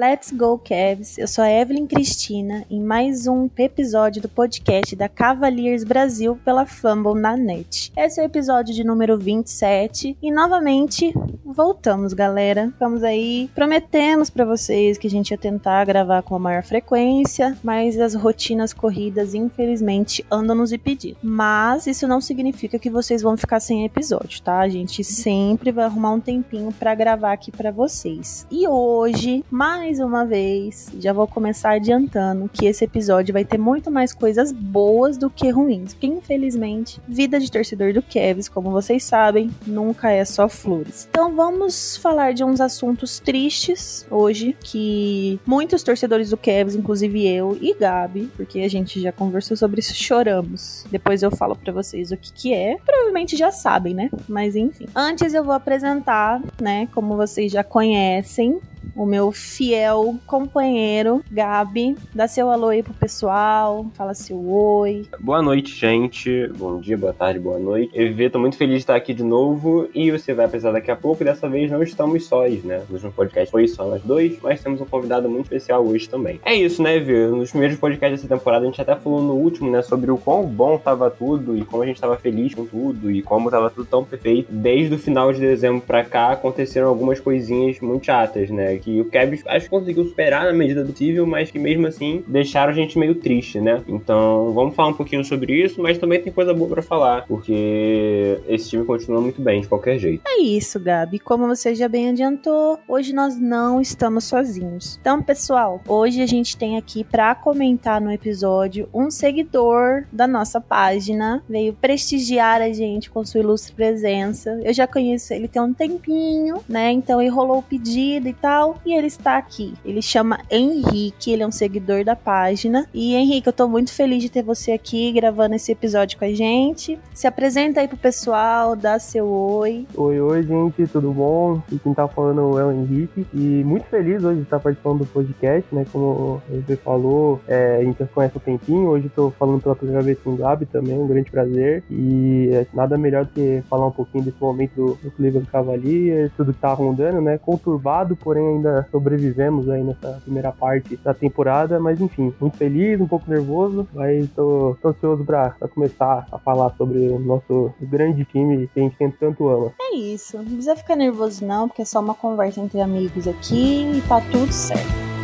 Let's go, Cavs! Eu sou a Evelyn Cristina em mais um episódio do podcast da Cavaliers Brasil pela Fumble na net. Esse é o episódio de número 27 e novamente voltamos, galera. Vamos aí, prometemos para vocês que a gente ia tentar gravar com a maior frequência, mas as rotinas corridas, infelizmente, andam nos impedindo. Mas isso não significa que vocês vão ficar sem episódio, tá? A gente sempre vai arrumar um tempinho para gravar aqui para vocês. E hoje, mais mais uma vez, já vou começar adiantando que esse episódio vai ter muito mais coisas boas do que ruins. Porque, infelizmente, vida de torcedor do Kevs, como vocês sabem, nunca é só flores. Então vamos falar de uns assuntos tristes hoje, que muitos torcedores do Kevs, inclusive eu e Gabi, porque a gente já conversou sobre isso, choramos. Depois eu falo para vocês o que que é. Provavelmente já sabem, né? Mas enfim. Antes eu vou apresentar, né, como vocês já conhecem, o meu fiel companheiro, Gabi. Dá seu alô aí pro pessoal, fala seu oi. Boa noite, gente. Bom dia, boa tarde, boa noite. EV, tô muito feliz de estar aqui de novo e você vai precisar daqui a pouco. Dessa vez não estamos sós, né? No último podcast foi só nós dois, mas temos um convidado muito especial hoje também. É isso, né, EV? Nos primeiros podcasts dessa temporada a gente até falou no último, né, sobre o quão bom tava tudo e como a gente tava feliz com tudo e como tava tudo tão perfeito. Desde o final de dezembro pra cá aconteceram algumas coisinhas muito chatas, né? Que o Cavs acho que conseguiu superar na medida do possível, mas que mesmo assim deixaram a gente meio triste, né? Então vamos falar um pouquinho sobre isso, mas também tem coisa boa para falar, porque esse time continua muito bem de qualquer jeito. É isso, Gabi. Como você já bem adiantou, hoje nós não estamos sozinhos. Então, pessoal, hoje a gente tem aqui para comentar no episódio um seguidor da nossa página, veio prestigiar a gente com sua ilustre presença. Eu já conheço ele tem um tempinho, né? Então ele rolou o pedido e tal e ele está aqui. Ele chama Henrique, ele é um seguidor da página. E Henrique, eu tô muito feliz de ter você aqui gravando esse episódio com a gente. Se apresenta aí pro pessoal, dá seu oi. Oi, oi, gente, tudo bom? E quem tá falando é o Henrique. E muito feliz hoje de estar participando do podcast, né? Como você falou, é, a gente já conhece o tempinho. Hoje tô falando pela primeira vez com o Gabi também, um grande prazer. E é, nada melhor do que falar um pouquinho desse momento do, do Cleveland Cavaliers, tudo que tá rondando, né? Conturbado, porém ainda sobrevivemos aí nessa primeira parte da temporada, mas enfim, muito feliz, um pouco nervoso, mas tô, tô ansioso para começar a falar sobre o nosso grande time que a gente tanto ama. É isso, não precisa ficar nervoso não, porque é só uma conversa entre amigos aqui e tá tudo certo.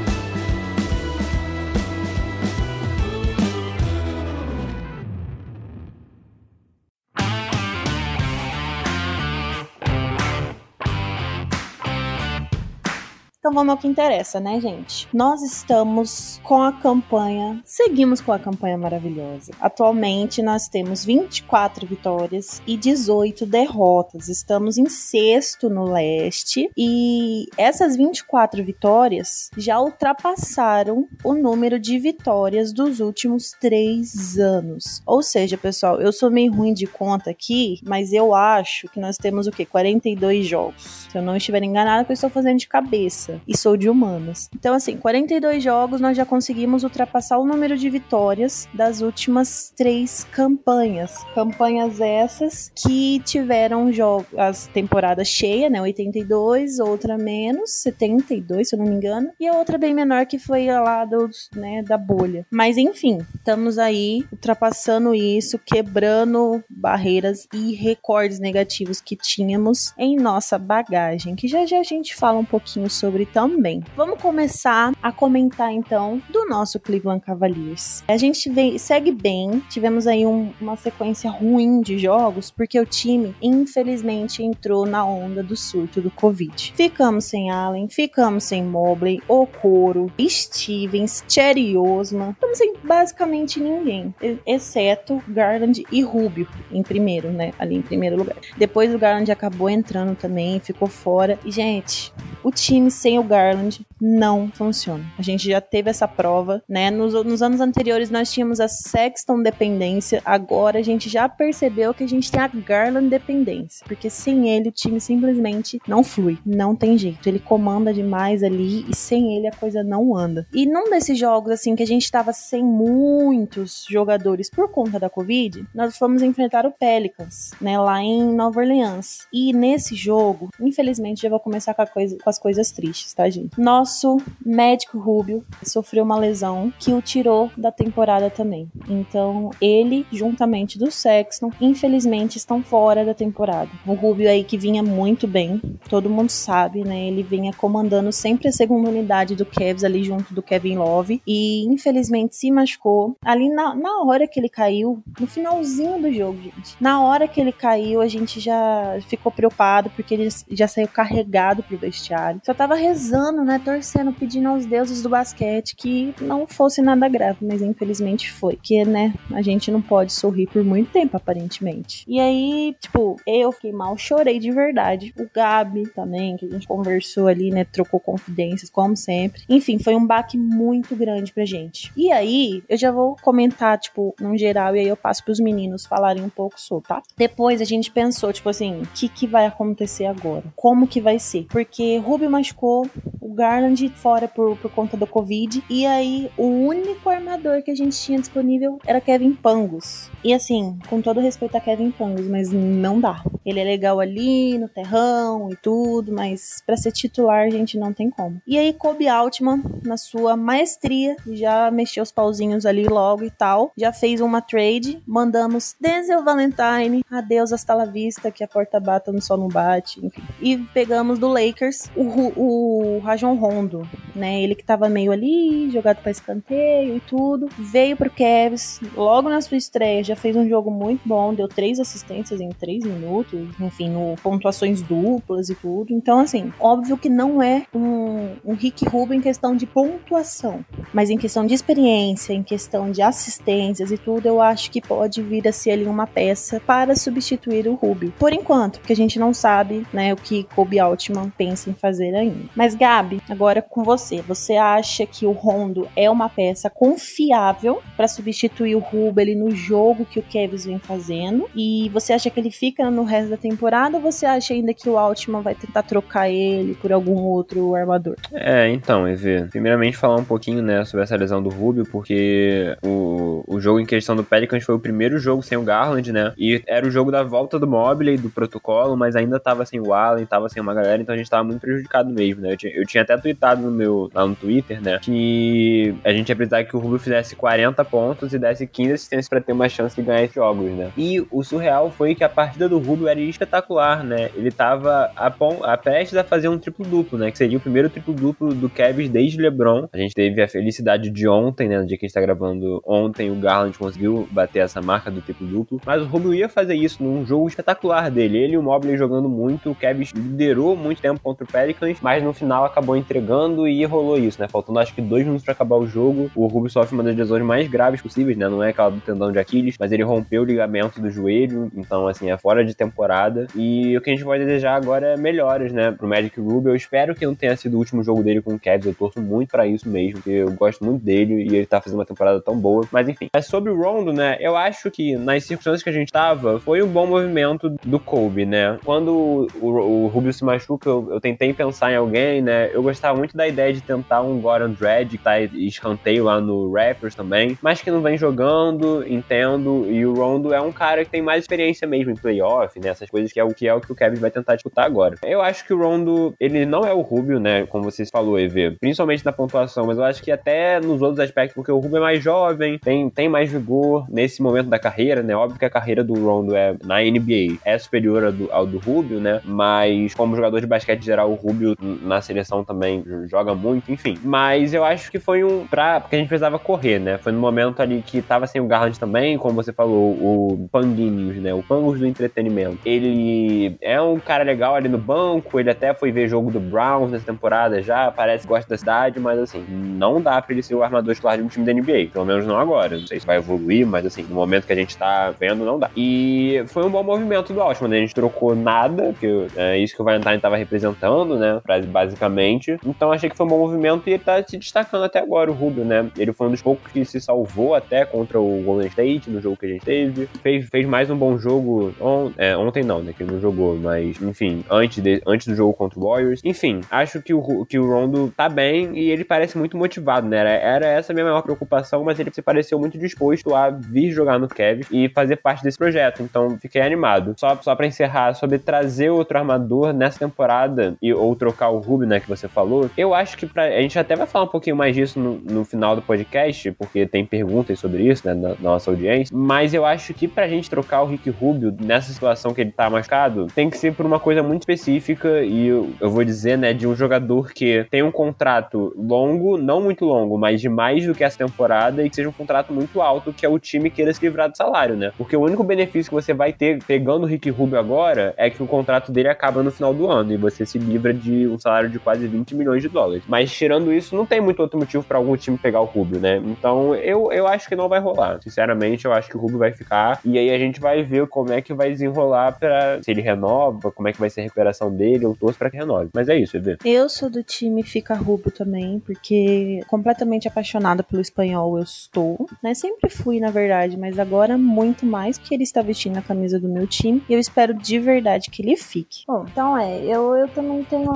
Então vamos ao que interessa, né, gente? Nós estamos com a campanha, seguimos com a campanha maravilhosa. Atualmente nós temos 24 vitórias e 18 derrotas. Estamos em sexto no leste e essas 24 vitórias já ultrapassaram o número de vitórias dos últimos três anos. Ou seja, pessoal, eu sou meio ruim de conta aqui, mas eu acho que nós temos o quê? 42 jogos. Se eu não estiver enganada, que eu estou fazendo de cabeça e sou de humanas. Então, assim, 42 jogos nós já conseguimos ultrapassar o número de vitórias das últimas três campanhas. Campanhas essas que tiveram as temporadas cheias, né? 82, outra menos, 72, se eu não me engano, e a outra bem menor que foi lá dos, né, da bolha. Mas enfim, estamos aí ultrapassando isso, quebrando barreiras e recordes negativos que tínhamos em nossa bagagem, que já já a gente fala um pouquinho sobre também. Vamos começar a comentar então do nosso Cleveland Cavaliers. A gente vem, segue bem, tivemos aí um, uma sequência ruim de jogos porque o time infelizmente entrou na onda do surto do Covid. Ficamos sem Allen, ficamos sem Mobley, Okoro, Stevens, Cherry Osman, estamos sem basicamente ninguém, exceto Garland e Rubio em primeiro, né? Ali em primeiro lugar. Depois o Garland acabou entrando também, ficou fora. E gente, o time sem o Garland não funciona. A gente já teve essa prova, né? Nos, nos anos anteriores nós tínhamos a Sexton dependência, agora a gente já percebeu que a gente tem a Garland dependência, porque sem ele o time simplesmente não flui, não tem jeito. Ele comanda demais ali e sem ele a coisa não anda. E num desses jogos assim que a gente tava sem muitos jogadores por conta da Covid, nós fomos enfrentar o Pelicans, né, lá em Nova Orleans. E nesse jogo, infelizmente já vou começar com, coisa, com as coisas tristes, tá, gente? Nosso médico Rubio sofreu uma lesão que o tirou da temporada também. Então, ele, juntamente do Sexton, infelizmente estão fora da temporada. O Rubio aí que vinha muito bem, todo mundo sabe, né? Ele vinha comandando sempre a segunda unidade do Cavs ali junto do Kevin Love e infelizmente se machucou. Ali na, na hora que ele caiu, no finalzinho do jogo, gente. Na hora que ele caiu, a gente já ficou preocupado porque ele já saiu carregado pro vestiário. Só tava rezando, né? Torcendo, pedindo aos deuses do basquete que não fosse nada grave, mas infelizmente foi. Que, né, a gente não pode sorrir por muito tempo, aparentemente. E aí, tipo, eu fiquei mal, chorei de verdade. O Gabi também, que a gente conversou ali, né? Trocou confidências, como sempre. Enfim, foi um baque muito grande pra gente. E aí, eu já vou comentar, tipo, num geral, e aí eu passo pros meninos falarem um pouco sobre, tá? Depois a gente pensou, tipo assim, o que, que vai acontecer agora? Como que vai ser? Porque Rubio machucou, o Garland fora por, por conta do Covid, e aí o único armador que a gente tinha disponível era Kevin Pangos. E assim, com todo respeito a Kevin Pangos, mas não dá. Ele é legal ali no terrão e tudo, mas para ser titular a gente não tem como. E aí Kobe Altman, na sua maestria, já mexeu os pauzinhos ali logo e tal, já fez uma trade, mandamos Denzel Valentine, adeus hasta la vista, que a porta bata no sol não bate, enfim. E pegamos do Lakers o, o Rajon Rondo, né? Ele que tava meio ali, jogado para escanteio e tudo, veio pro Cavs, logo na sua estreia já fez um jogo muito bom, deu três assistências em três minutos, enfim, no pontuações duplas e tudo. Então, assim, óbvio que não é um, um Rick Rubio em questão de pontuação, mas em questão de experiência, em questão de assistências e tudo, eu acho que pode vir a ser ali uma peça para substituir o Rubio. Por enquanto, porque a gente não sabe, né, o que Kobe Altman pensa em fazer ainda. Mas Gabi, agora com você, você acha que o Rondo é uma peça confiável para substituir o Rubio ali no jogo que o Kevin vem fazendo? E você acha que ele fica no resto da temporada ou você acha ainda que o Altman vai tentar trocar ele por algum outro armador? É, então, Evê, primeiramente falar um pouquinho, né, sobre essa lesão do Rubio, porque o, o jogo em questão do Pelicans foi o primeiro jogo sem o Garland, né, e era o jogo da volta do Mobley, do protocolo, mas ainda tava sem o Allen, tava sem uma galera, então a gente tava muito prejudicado mesmo, né, eu tinha, eu tinha até tweetado no meu, lá no Twitter, né, que a gente ia precisar que o Rubio fizesse 40 pontos e desse 15 assistências para ter uma chance de ganhar esses jogos, né, e o surreal foi que a partida do Rubio era espetacular, né, ele tava a, a prestes a fazer um triplo-duplo, né, que seria o primeiro triplo-duplo do Cavs desde LeBron, a gente teve a felicidade de ontem, né, no dia que a gente tá gravando ontem, o Garland conseguiu bater essa marca do triplo-duplo, mas o Rubio ia fazer isso num jogo espetacular dele, ele e o Mobley jogando muito, o Cavs liderou muito tempo contra o Pelicans, mas no final acabou entregando e rolou isso, né, faltando acho que dois minutos para acabar o jogo, o Rubio sofre uma das lesões mais graves possíveis, né, não é aquela do tendão de Aquiles, mas ele rompeu o ligamento do joelho, então assim, é fora de temporada, e o que a gente pode desejar agora é melhoras, né, pro Magic Rubio, eu espero que não tenha sido o último jogo dele com o Cavs, eu torço muito para isso mesmo, porque eu gosto muito dele e ele tá fazendo uma temporada tão boa, mas enfim. Mas sobre o Rondo, né, eu acho que nas circunstâncias que a gente tava, foi um bom movimento do Kobe, né, quando o, o, o Rubio se machuca, eu, eu, tentei pensar em alguém, né, eu gostava muito da ideia de tentar um Goran Dredd, que tá escanteio lá no Raptors também, mas que não vem jogando, entendo, e o Rondo é um cara que tem mais experiência mesmo em playoff, né, essas coisas que é o que é o que o Kevin vai tentar disputar agora. Eu acho que o Rondo, ele não é o Rubio, né, como vocês falou, EV, principalmente na pontuação, mas eu acho que até nos outros aspectos, porque o Rubio é mais jovem, tem, tem mais vigor nesse momento da carreira, né, óbvio que a carreira do Rondo é, na NBA é superior ao do, ao do Rubio, né, mas como jogador de basquete geral, o Rubio na seleção também joga muito, enfim. Mas eu acho que foi um. Pra, porque a gente precisava correr, né? Foi no momento ali que tava sem o Garland também, como você falou, o Panguinhos, né? O Pangos do entretenimento. Ele é um cara legal ali no banco, ele até foi ver jogo do Browns nessa temporada já, parece que gosta da cidade, mas assim, não dá pra ele ser o armador titular de um time da NBA. Pelo menos não agora. Não sei se vai evoluir, mas assim, no momento que a gente tá vendo, não dá. E foi um bom movimento do Altman, né? A gente trocou nada, que é isso que o Valentine tava representando, né? Basicamente. Então achei que foi um bom movimento e ele tá se destacando até agora, o Rubio, né? Ele foi um dos poucos que se salvou até contra o Golden State no jogo que a gente teve. Fez, fez mais um bom jogo on, é, ontem, não, né? Que ele não jogou, mas enfim, antes, de, antes do jogo contra o Warriors. Enfim, acho que o, que o Rondo tá bem e ele parece muito motivado, né? Era, era essa a minha maior preocupação, mas ele se pareceu muito disposto a vir jogar no Kevin e fazer parte desse projeto. Então fiquei animado. Só, só para encerrar, sobre trazer outro armador nessa temporada e, ou trocar o Rubio, né? Que você falou. Eu acho que pra, a gente até vai falar um pouquinho mais disso no, no final do podcast, porque tem perguntas sobre isso, né? Na, na nossa audiência. Mas eu acho que pra gente trocar o Rick Rubio nessa situação que ele tá machucado, tem que ser por uma coisa muito específica e eu, eu vou dizer, né? De um jogador que tem um contrato longo, não muito longo, mas de mais do que essa temporada e que seja um contrato muito alto, que é o time queira se livrar do salário, né? Porque o único benefício que você vai ter pegando o Rick Rubio agora é que o contrato dele acaba no final do ano e você se livra de um salário de quase 20 milhões de dólares. Mas tirando isso, não tem muito outro motivo para algum time pegar o Rubio, né? Então eu, eu acho que não vai rolar. Sinceramente, eu acho que o Rubio vai ficar e aí a gente vai ver como é que vai desenrolar para se ele renova, como é que vai ser a recuperação dele. Eu torço para que renove. Mas é isso, Evê. Eu sou do time Fica Rubio também, porque completamente apaixonada pelo espanhol eu estou, né? Sempre fui, na verdade, mas agora muito mais porque ele está vestindo a camisa do meu time e eu espero de verdade que ele fique. Bom, então é, eu, eu também tenho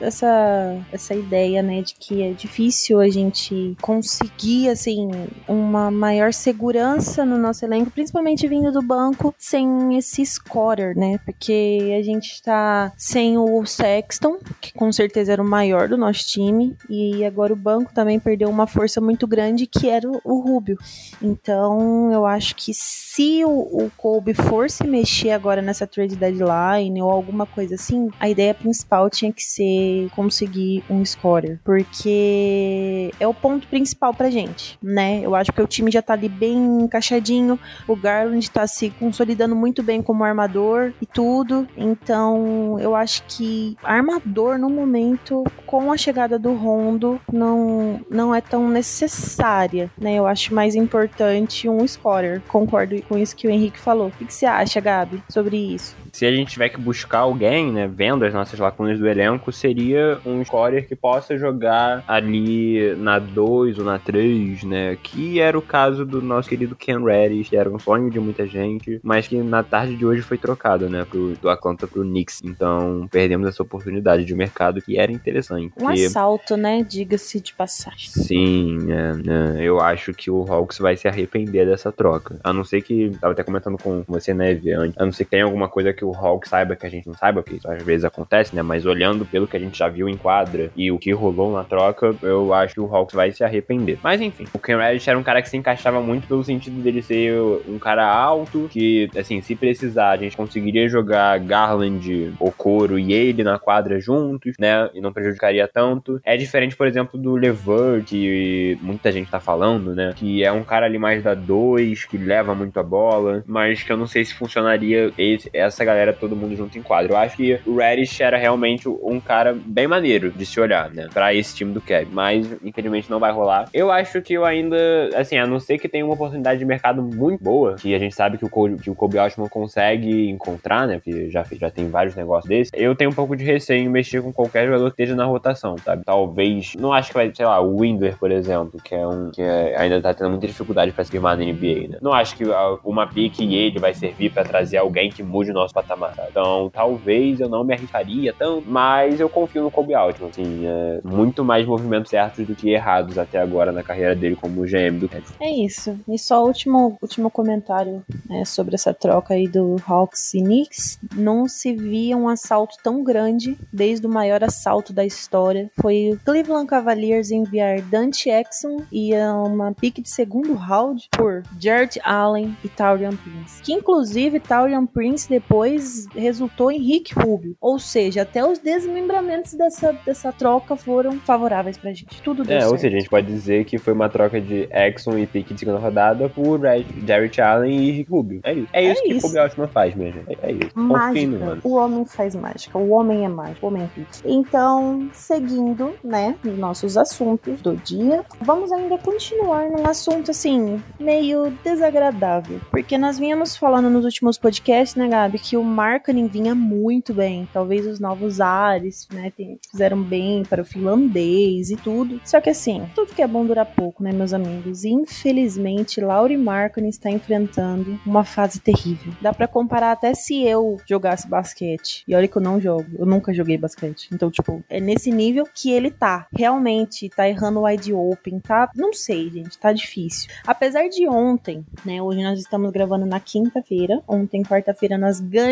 essa, essa ideia, né, de que é difícil a gente conseguir, assim, uma maior segurança no nosso elenco, principalmente vindo do banco, sem esse scorer, né, porque a gente tá sem o Sexton, que com certeza era o maior do nosso time, e agora o banco também perdeu uma força muito grande, que era o Rubio. Então, eu acho que se o, o Kobe for se mexer agora nessa trade deadline ou alguma coisa assim, a ideia principal tinha que ser conseguir um scorer, porque é o ponto principal pra gente, né? Eu acho que o time já tá ali bem encaixadinho, o Garland tá se consolidando muito bem como armador e tudo, então eu acho que armador no momento, com a chegada do Rondo, não, não é tão necessária, né? Eu acho mais importante um scorer, concordo com isso que o Henrique falou. O que você acha, Gabi, sobre isso? Se a gente tiver que buscar alguém, né, vendo as nossas lacunas do elenco, seria um scorer que possa jogar ali na 2 ou na 3, né, que era o caso do nosso querido Ken Reddish, que era um sonho de muita gente, mas que na tarde de hoje foi trocado, né, pro, do Atlanta pro Knicks. Então, perdemos essa oportunidade de mercado que era interessante. Um assalto, né, diga-se de passagem. Sim, é, é, eu acho que o Hawks vai se arrepender dessa troca. A não ser que, tava até comentando com você, né, antes, a não ser que tenha alguma coisa que o Hulk saiba que a gente não saiba, isso às vezes acontece, né? Mas olhando pelo que a gente já viu em quadra e o que rolou na troca, eu acho que o Hawks vai se arrepender. Mas enfim, o Ken Reddish era um cara que se encaixava muito pelo sentido dele ser um cara alto, que, assim, se precisar, a gente conseguiria jogar Garland, Okoro e ele na quadra juntos, né? E não prejudicaria tanto. É diferente, por exemplo, do Levert, que muita gente tá falando, né? Que é um cara ali mais da 2, que leva muito a bola, mas que eu não sei se funcionaria esse, essa galera, todo mundo junto em quadro. Eu acho que o Reddish era realmente um cara bem maneiro de se olhar, né? Pra esse time do Kevin. Mas, infelizmente, não vai rolar. Eu acho que eu ainda, assim, a não ser que tenha uma oportunidade de mercado muito boa, que a gente sabe que o Kobe, que o Kobe Altman consegue encontrar, né? Porque já, já tem vários negócios desses. Eu tenho um pouco de receio em mexer com qualquer jogador que esteja na rotação, sabe? Talvez, não acho que vai, sei lá, o Windler, por exemplo, que é um que é, ainda tá tendo muita dificuldade pra se firmar na NBA, né? Não acho que uma pique e ele vai servir para trazer alguém que mude o nosso patamar. Então, talvez eu não me arriscaria tanto, mas eu confio no Kobe Altman. Assim, é muito mais movimentos certos do que errados até agora na carreira dele como GM do Cavs. É isso. E só último, último comentário né, sobre essa troca aí do Hawks e Knicks. Não se via um assalto tão grande desde o maior assalto da história. Foi o Cleveland Cavaliers enviar Dante Exxon e uma pique de segundo round por Jared Allen e Taurian Prince. Que inclusive Taurian Prince depois depois resultou em Rick Rubio. Ou seja, até os desmembramentos dessa, dessa troca foram favoráveis pra gente. Tudo deu É, certo. ou seja, a gente pode dizer que foi uma troca de Exxon e pique de segunda rodada por Red, Jarrett Allen e Rick Rubio. É isso. É isso que o Kobe Altman faz, minha gente. É, é isso. No Mágica. mano. O homem faz mágica. O homem é mágico. O homem é hit. Então, seguindo, né, nos nossos assuntos do dia, vamos ainda continuar num assunto assim, meio desagradável. Porque nós vínhamos falando nos últimos podcasts, né, Gabi, que o marketing vinha muito bem. Talvez os novos ares, né, fizeram bem para o finlandês e tudo. Só que assim, tudo que é bom dura pouco, né, meus amigos? E, infelizmente, Lauri Markkinen está enfrentando uma fase terrível. Dá pra comparar até se eu jogasse basquete. E olha que eu não jogo, eu nunca joguei basquete. Então, tipo, é nesse nível que ele tá. Realmente, tá errando wide open, tá? Não sei, gente, tá difícil. Apesar de ontem, né, hoje nós estamos gravando na quinta-feira. Ontem, quarta-feira, nós ganhamos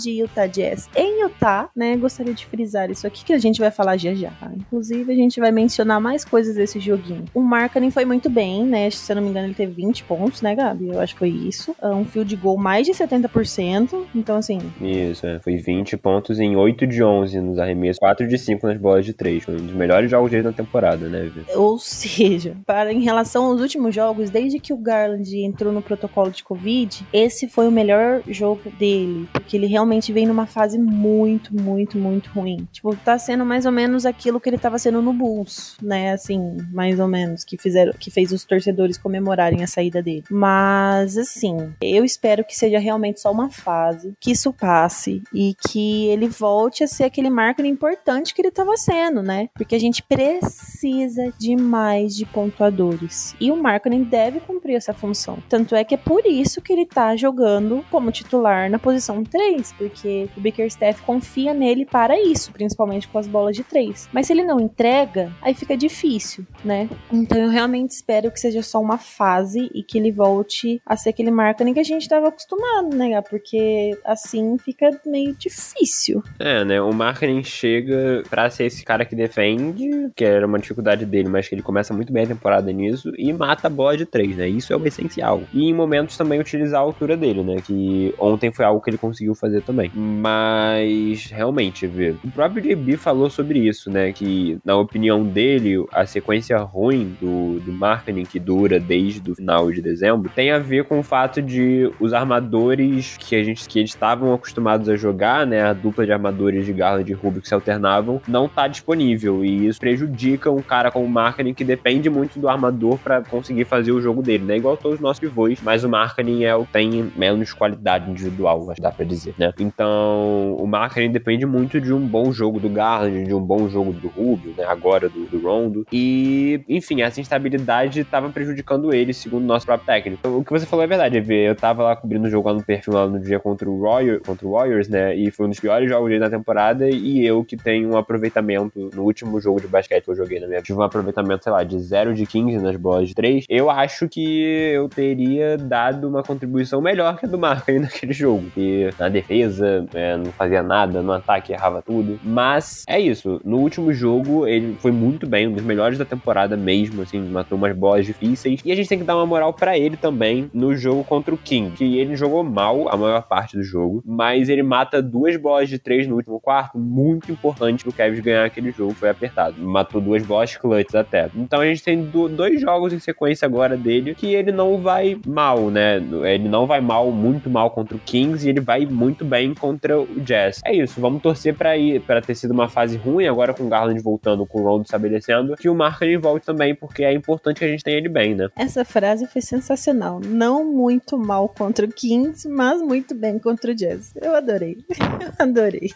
de Utah Jazz em Utah, né? Gostaria de frisar isso aqui que a gente vai falar já já. Inclusive, a gente vai mencionar mais coisas desse joguinho. O Markkanen foi muito bem, né? Se eu não me engano, ele teve 20 pontos, né, Gabi? Eu acho que foi isso. Ah, Um field goal mais de 70%. Então, assim, Isso, é. Foi 20 pontos em 8 de 11 nos arremessos, 4 de 5 nas bolas de 3. Foi um dos melhores jogos dele na temporada, né, Vitor? Ou seja, para em relação aos últimos jogos, desde que o Garland entrou no protocolo de Covid, esse foi o melhor jogo dele, porque ele realmente vem numa fase muito, muito, muito ruim. Tipo, tá sendo mais ou menos aquilo que ele tava sendo no Bulls, né? Assim, mais ou menos que fizeram, que fez os torcedores comemorarem a saída dele. Mas assim, eu espero que seja realmente só uma fase, que isso passe e que ele volte a ser aquele marketing importante que ele estava sendo, né? Porque a gente precisa de mais de pontuadores. E o marketing deve cumprir essa função. Tanto é que é por isso que ele tá jogando como titular na posição 3, porque o Bickerstaff confia nele para isso, principalmente com as bolas de 3. Mas se ele não entrega, aí fica difícil, né? Então eu realmente espero que seja só uma fase e que ele volte a ser aquele marketing que a gente estava acostumado, né? Porque assim fica meio difícil. É, né? O marketing chega pra ser esse cara que defende, que era uma dificuldade dele, mas que ele começa muito bem a temporada nisso, e mata a bola de três, né? Isso é o essencial. E em momentos também utilizar a altura dele, né? Que ontem foi algo que ele conseguiu fazer também. Mas, realmente, vê. O próprio JB falou sobre isso, né? Que, na opinião dele, a sequência ruim do, do marketing que dura desde o final de dezembro tem a ver com o fato de os armadores que a gente que eles estavam acostumados a jogar, né? A dupla de armadores de Garland e Rubio que se alternavam, não tá disponível. E isso prejudica um cara como o marketing que depende muito do armador para conseguir fazer o jogo dele, né? Igual todos os nossos pivôs, mas o marketing é o tem menos qualidade individual, dá pra dizer, né? Então, o marketing depende muito de um bom jogo do Garland, de um bom jogo do Rubio, né? Agora do, do Rondo. E, enfim, essa instabilidade tava prejudicando ele, segundo o nosso próprio técnico. O que você falou é verdade, EV. Eu tava lá cobrindo o jogo lá no perfil lá no dia contra o, Royal, contra o Warriors, né? E foi um dos piores jogos dele na temporada. E eu que tenho um aproveitamento no último jogo de basquete que eu joguei na minha vida. Tive um aproveitamento, sei lá, de 0 de 15 nas bolas de 3. Eu acho que eu teria dado uma contribuição melhor que a do marketing naquele jogo. E na defesa, é, não fazia nada, no ataque errava tudo. Mas é isso. No último jogo, ele foi muito bem, um dos melhores da temporada mesmo, assim, matou umas bolas difíceis. E a gente tem que dar uma moral pra ele também no jogo contra o King, que ele jogou mal a maior parte do jogo, mas ele mata duas bolas de três no último quarto, muito importante pro Kevin ganhar aquele jogo, foi apertado. Matou duas bolas clutches até. Então a gente tem do- dois jogos em sequência agora dele que ele não vai mal, né? Ele não vai mal, muito mal contra o Kings e ele vai muito bem contra o Jazz. É isso, vamos torcer pra ir para ter sido uma fase ruim agora com o Garland voltando, com o Rondo estabelecendo, que o Markkinen volte também, porque é importante que a gente tenha ele bem, né? Essa frase foi sensacional. Não muito mal contra o Kings, mas muito bem contra o Jazz. Eu adorei. Eu adorei.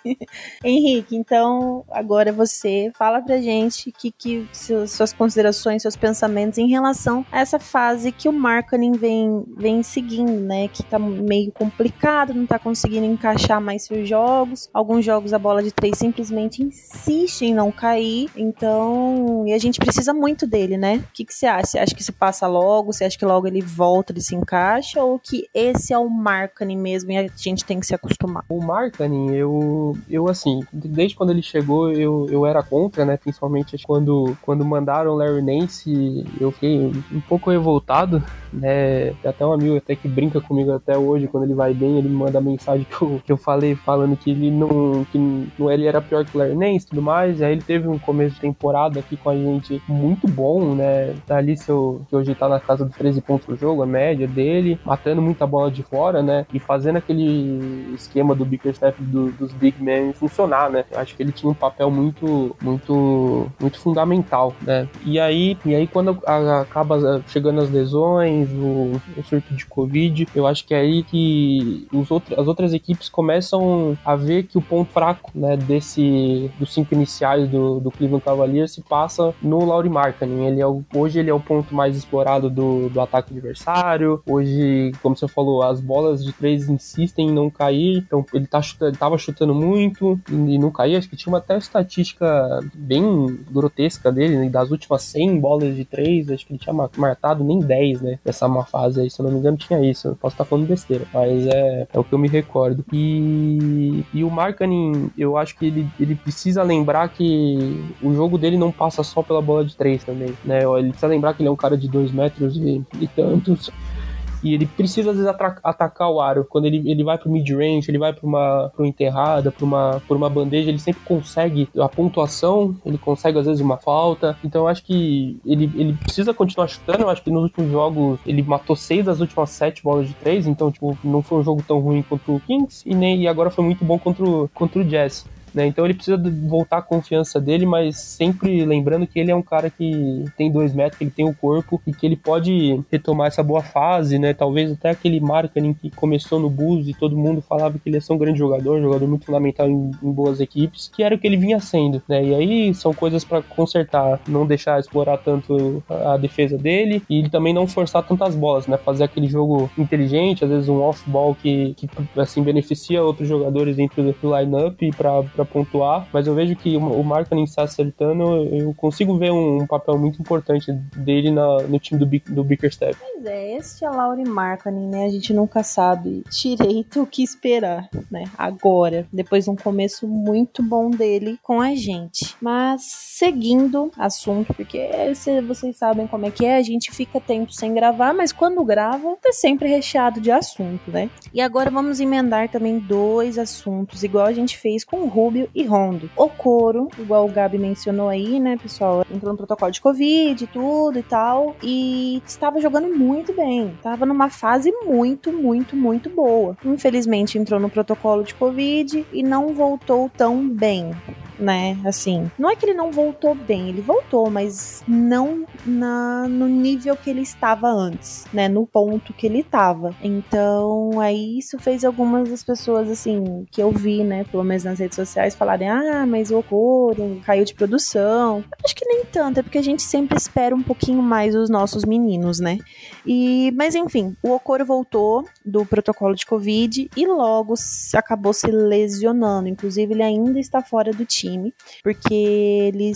Henrique, então agora você fala pra gente que, que suas considerações, seus pensamentos em relação a essa fase que o marketing vem, vem seguindo, né? Que tá meio complicado, não tá conseguindo encaixar mais seus jogos. Alguns jogos a bola de três simplesmente insiste em não cair. Então, e a gente precisa muito dele, né? O que, você acha? Você acha que isso passa logo? Você acha que logo ele volta, ele se encaixa? Ou que esse é o marketing mesmo e a gente tem que se acostumar? O Markkanen, eu, eu assim, desde quando ele chegou, eu, eu era contra, né? Principalmente quando, quando mandaram o Larry Nance, eu fiquei um pouco revoltado, né? Tem até um amigo até que brinca comigo até hoje, quando ele vai bem, ele me manda mensagem que eu, que eu falei, falando que ele não, que não ele era pior que o Lernense e tudo mais. Aí ele teve um começo de temporada aqui com a gente muito bom, né? Tá ali seu, que hoje tá na casa dos 13 pontos por jogo, a média dele, matando muita bola de fora, né? E fazendo aquele esquema do Bickerstaff do, dos Big Men funcionar, né? Eu acho que ele tinha um papel muito, muito, muito fundamental, né? E aí, e aí quando acaba chegando as lesões, o, o surto de Covid, eu acho que é aí que os outros, as outras equipes começam a ver que o ponto fraco, né, desse, dos cinco iniciais do, do Cleveland Cavaliers se passa no Laurie Markkanen. Ele é o, hoje ele é o ponto mais explorado do, do ataque adversário. Hoje, como você falou, as bolas de três insistem em não cair, então ele, tá chutando, tava chutando muito e não caía. Acho que tinha uma até estatística bem grotesca dele, né, das últimas 100 bolas de três, acho que ele tinha marcado nem 10, né, nessa uma fase aí, se eu não me engano tinha isso. Eu posso estar falando besteira, mas é, é o que eu me recordo. E, e o Markkanen, eu acho que ele, ele precisa lembrar que o jogo dele não passa só pela bola de três também, né? Ele precisa lembrar que ele é um cara de dois metros e, e tantos e ele precisa às vezes atacar o aro. Quando ele, ele vai pro mid-range, ele vai pra uma, pra uma enterrada, pra uma, por uma bandeja, ele sempre consegue a pontuação, ele consegue às vezes uma falta. Então eu acho que ele, ele precisa continuar chutando. Eu acho que nos últimos jogos ele matou seis das últimas sete bolas de três, então tipo, não foi um jogo tão ruim contra o Kings e, nem, e agora foi muito bom contra o, contra o Jazz. Né? Então ele precisa voltar a confiança dele, mas sempre lembrando que ele é um cara que tem dois metros, que ele tem o um corpo e que ele pode retomar essa boa fase, né? Talvez até aquele Markkanen que começou no Bulls e todo mundo falava que ele ia ser um grande jogador, jogador muito fundamental em, em boas equipes, que era o que ele vinha sendo, né? E aí são coisas para consertar, não deixar explorar tanto a, a defesa dele e também não forçar tantas bolas, né? Fazer aquele jogo inteligente, às vezes um off-ball que, que assim beneficia outros jogadores dentro do lineup para para pontuar, mas eu vejo que o Markkanen está acertando, eu consigo ver um, papel muito importante dele na, no time do, do Bickerstaff. Pois é, este é o Laurie Markkanen, né? A gente nunca sabe direito o que esperar, né? Agora, depois de um começo muito bom dele com a gente. Mas seguindo assunto, porque vocês sabem como é que é, a gente fica tempo sem gravar, mas quando grava, é sempre recheado de assunto, né? E agora vamos emendar também dois assuntos, igual a gente fez com o Ruby Rubio e Rondo. O Coro, igual o Gabi mencionou aí, né, pessoal, entrou no protocolo de Covid e tudo e tal, e estava jogando muito bem. Estava numa fase muito, muito, muito boa. Infelizmente entrou no protocolo de Covid e não voltou tão bem né? Assim, não é que ele não voltou bem, ele voltou, mas não na, no nível que ele estava antes, né? No ponto que ele estava. Então, aí isso fez algumas das pessoas, assim, que eu vi, né? Pelo menos nas redes sociais, falarem: ah, mas o Okoro caiu de produção. Acho que nem tanto, é porque a gente sempre espera um pouquinho mais os nossos meninos, né? E, mas enfim, o Okoro voltou do protocolo de Covid e logo acabou se lesionando. Inclusive, ele ainda está fora do time time, porque ele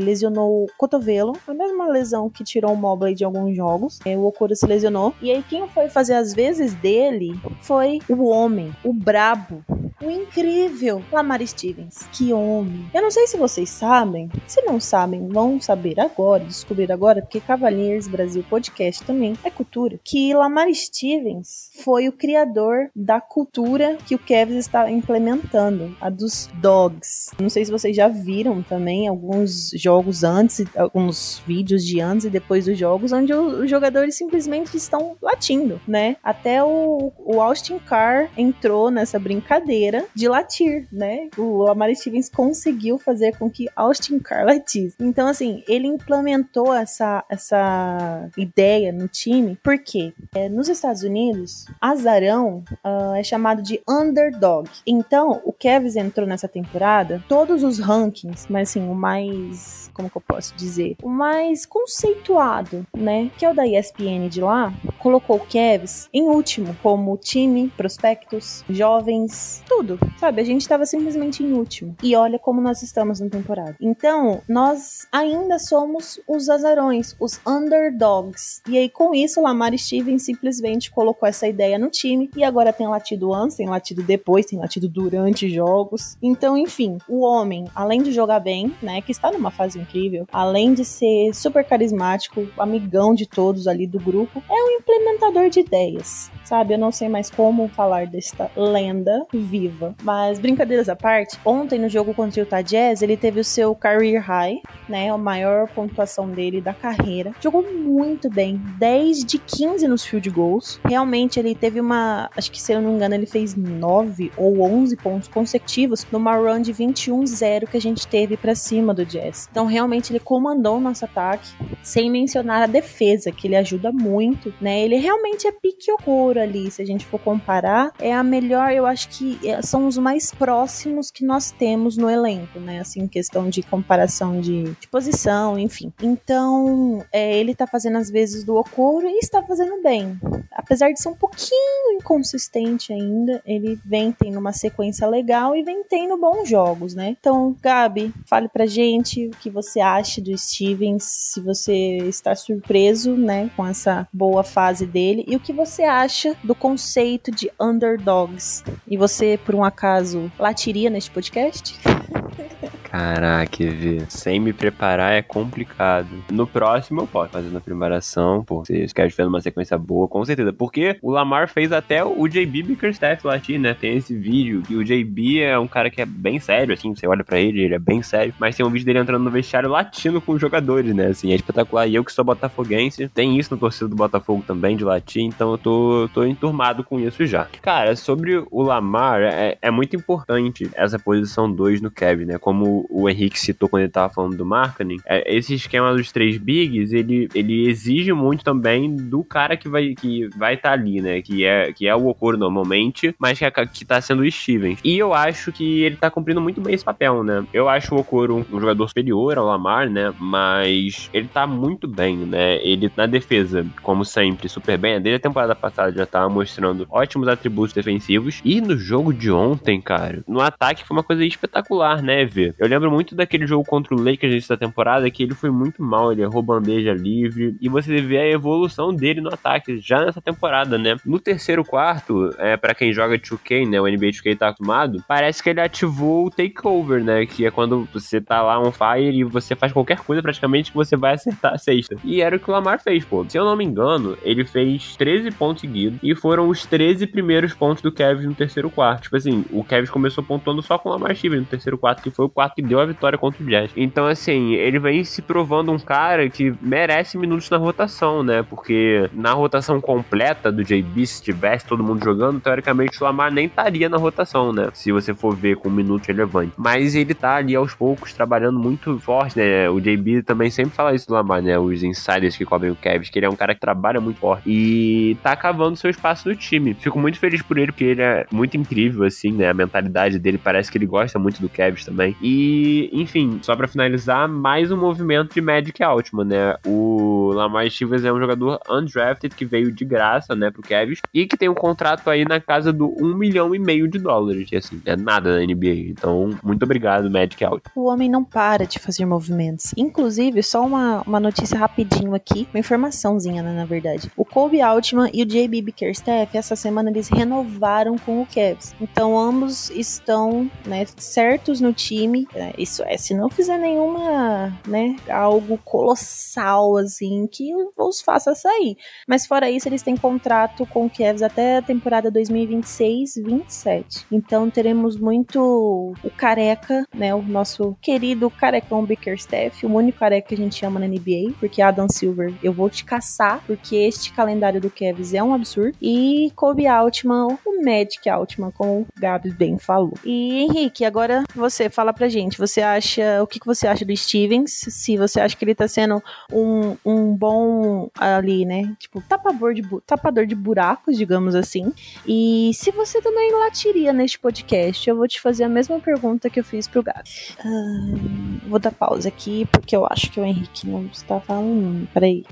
lesionou o cotovelo, a mesma lesão que tirou o Mobley de alguns jogos. É, o Okoro se lesionou. E aí quem foi fazer as vezes dele foi o homem, o brabo, o incrível Lamar Stevens. Que homem. Eu não sei se vocês sabem, se não sabem, vão saber agora, descobrir agora, porque Cavaliers Brasil Podcast também é cultura, que Lamar Stevens foi o criador da cultura que o Kevin está implementando, a dos dogs. Não sei se vocês já viram também alguns jogos antes, alguns vídeos de antes e depois dos jogos, onde os jogadores simplesmente estão latindo, né? Até o, o Austin Carr entrou nessa brincadeira de latir, né? O Lamar Stevens conseguiu fazer com que Austin Carr latisse. Então, assim, ele implementou essa, essa ideia no time, porque é, nos Estados Unidos, azarão uh, é chamado de underdog. Então, o Kevs entrou nessa temporada, todo todos os rankings, mas assim, o mais, como que eu posso dizer? O mais conceituado, né? Que é o da ESPN de lá, colocou o Cavs em último, como time, prospectos, jovens, tudo, sabe? A gente tava simplesmente em último. E olha como nós estamos na temporada. Então, nós ainda somos os azarões, os underdogs. E aí, com isso, Lamar Stevens simplesmente colocou essa ideia no time e agora tem latido antes, tem latido depois, tem latido durante jogos. Então, enfim, o homem, além de jogar bem, né, que está numa fase incrível, além de ser super carismático, amigão de todos ali do grupo, é um implementador de ideias. Sabe? Eu não sei mais como falar desta lenda viva. Mas brincadeiras à parte, ontem no jogo contra o Utah Jazz, ele teve o seu career high, né? A maior pontuação dele da carreira. Jogou muito bem, 10 de 15 nos field goals. Realmente ele teve uma, acho que se eu não me engano, ele fez 9 ou 11 pontos consecutivos numa run de 21-0 que a gente teve para cima do Jazz. Então realmente ele comandou o nosso ataque, sem mencionar a defesa, que ele ajuda muito, né? Ele realmente é pique Ali, se a gente for comparar, é a melhor, eu acho que é, são os mais próximos que nós temos no elenco, né? Assim, questão de comparação de, de posição, enfim. Então, é, ele tá fazendo as vezes do Okoro e está fazendo bem. Apesar de ser um pouquinho inconsistente ainda, ele vem tendo uma sequência legal e vem tendo bons jogos, né? Então, Gabi, fale pra gente o que você acha do Stevens, se você está surpreso, né, com essa boa fase dele e o que você acha do conceito de underdogs. E você, por um acaso, latiria neste podcast? Caraca, Vê. Sem me preparar é complicado. No próximo eu posso fazer na preparação, pô. Se quer vendo uma sequência boa, com certeza. Porque o Lamar fez até o JB Bickerstaff latir, né? Tem esse vídeo. E o JB é um cara que é bem sério, assim. Você olha pra ele, ele é bem sério. Mas tem um vídeo dele entrando no vestiário latindo com os jogadores, né? Assim, é espetacular. E eu que sou botafoguense, tem isso no torcida do Botafogo também, de latir. Então eu tô, tô enturmado com isso já. Cara, sobre o Lamar, é, é muito importante essa posição 2 no Kevin, né? Como o Henrique citou quando ele tava falando do marketing, é, esse esquema dos três bigs, ele, ele exige muito também do cara que vai que vai estar tá ali, né? Que é, que é o Okoro normalmente, mas que, é, que tá sendo o Stevens. E eu acho que ele tá cumprindo muito bem esse papel, né? Eu acho o Okoro um, um jogador superior ao Lamar, né? Mas ele tá muito bem, né? Ele na defesa, como sempre, super bem. Desde a temporada passada já tava mostrando ótimos atributos defensivos. E no jogo de ontem, cara, no ataque foi uma coisa espetacular, né, Vê? Eu lembro muito daquele jogo contra o Lakers da temporada que ele foi muito mal, ele errou bandeja livre e você vê a evolução dele no ataque já nessa temporada, né? No terceiro quarto, é para quem joga 2K, né, o NBA 2K tá acostumado, parece que ele ativou o takeover, né, que é quando você tá lá on fire e você faz qualquer coisa praticamente que você vai acertar a sexta. E era o que o Lamar fez, pô. Se eu não me engano, ele fez 13 pontos seguidos e foram os 13 primeiros pontos do Kevin no terceiro quarto. Tipo assim, o Kevin começou pontuando só com o Lamar Stevens no terceiro quarto, que foi o quarto que deu a vitória contra o Jazz. Então, assim, ele vem se provando um cara que merece minutos na rotação, né? Porque na rotação completa do JB, se tivesse todo mundo jogando, teoricamente o Lamar nem estaria na rotação, né? Se você for ver com um minuto relevante. Mas ele tá ali aos poucos trabalhando muito forte, né? O JB também sempre fala isso do Lamar, né? Os insiders que cobrem o Kevin, que ele é um cara que trabalha muito forte e tá cavando seu espaço no time. Fico muito feliz por ele, porque ele é muito incrível, assim, né? A mentalidade dele parece que ele gosta muito do Kevin também. E, enfim, só para finalizar, mais um movimento de Magic Altman, né? O Lamar Stevens é um jogador undrafted que veio de graça, né, pro Cavs e que tem um contrato aí na casa do 1 milhão e meio de dólares, e assim, é nada na NBA. Então, muito obrigado, Magic Altman. O homem não para de fazer movimentos. Inclusive, só uma, uma notícia rapidinho aqui, uma informaçãozinha, né, na verdade. O Kobe Altman e o JB Bickerstaff, essa semana eles renovaram com o Cavs. Então, ambos estão, né, certos no time. É, isso é, se não fizer nenhuma, né, algo colossal, assim, que os faça sair. Mas fora isso, eles têm contrato com o Cavs até a temporada 2026-27. Então teremos muito o careca, né, o nosso querido carecão Bickerstaff, o único careca que a gente chama na NBA, porque Adam Silver, eu vou te caçar, porque este calendário do Cavs é um absurdo. E Kobe Altman, o Magic Altman, como o Gabs bem falou. E Henrique, agora você fala pra gente, você acha, o que, que você acha do Stevens? Se você acha que ele tá sendo um, um bom ali, né? Tipo, tapador de, tapador de buracos, digamos assim. E se você também latiria neste podcast, eu vou te fazer a mesma pergunta que eu fiz pro Gabi. Uh, vou dar pausa aqui, porque eu acho que o Henrique não está falando. Peraí.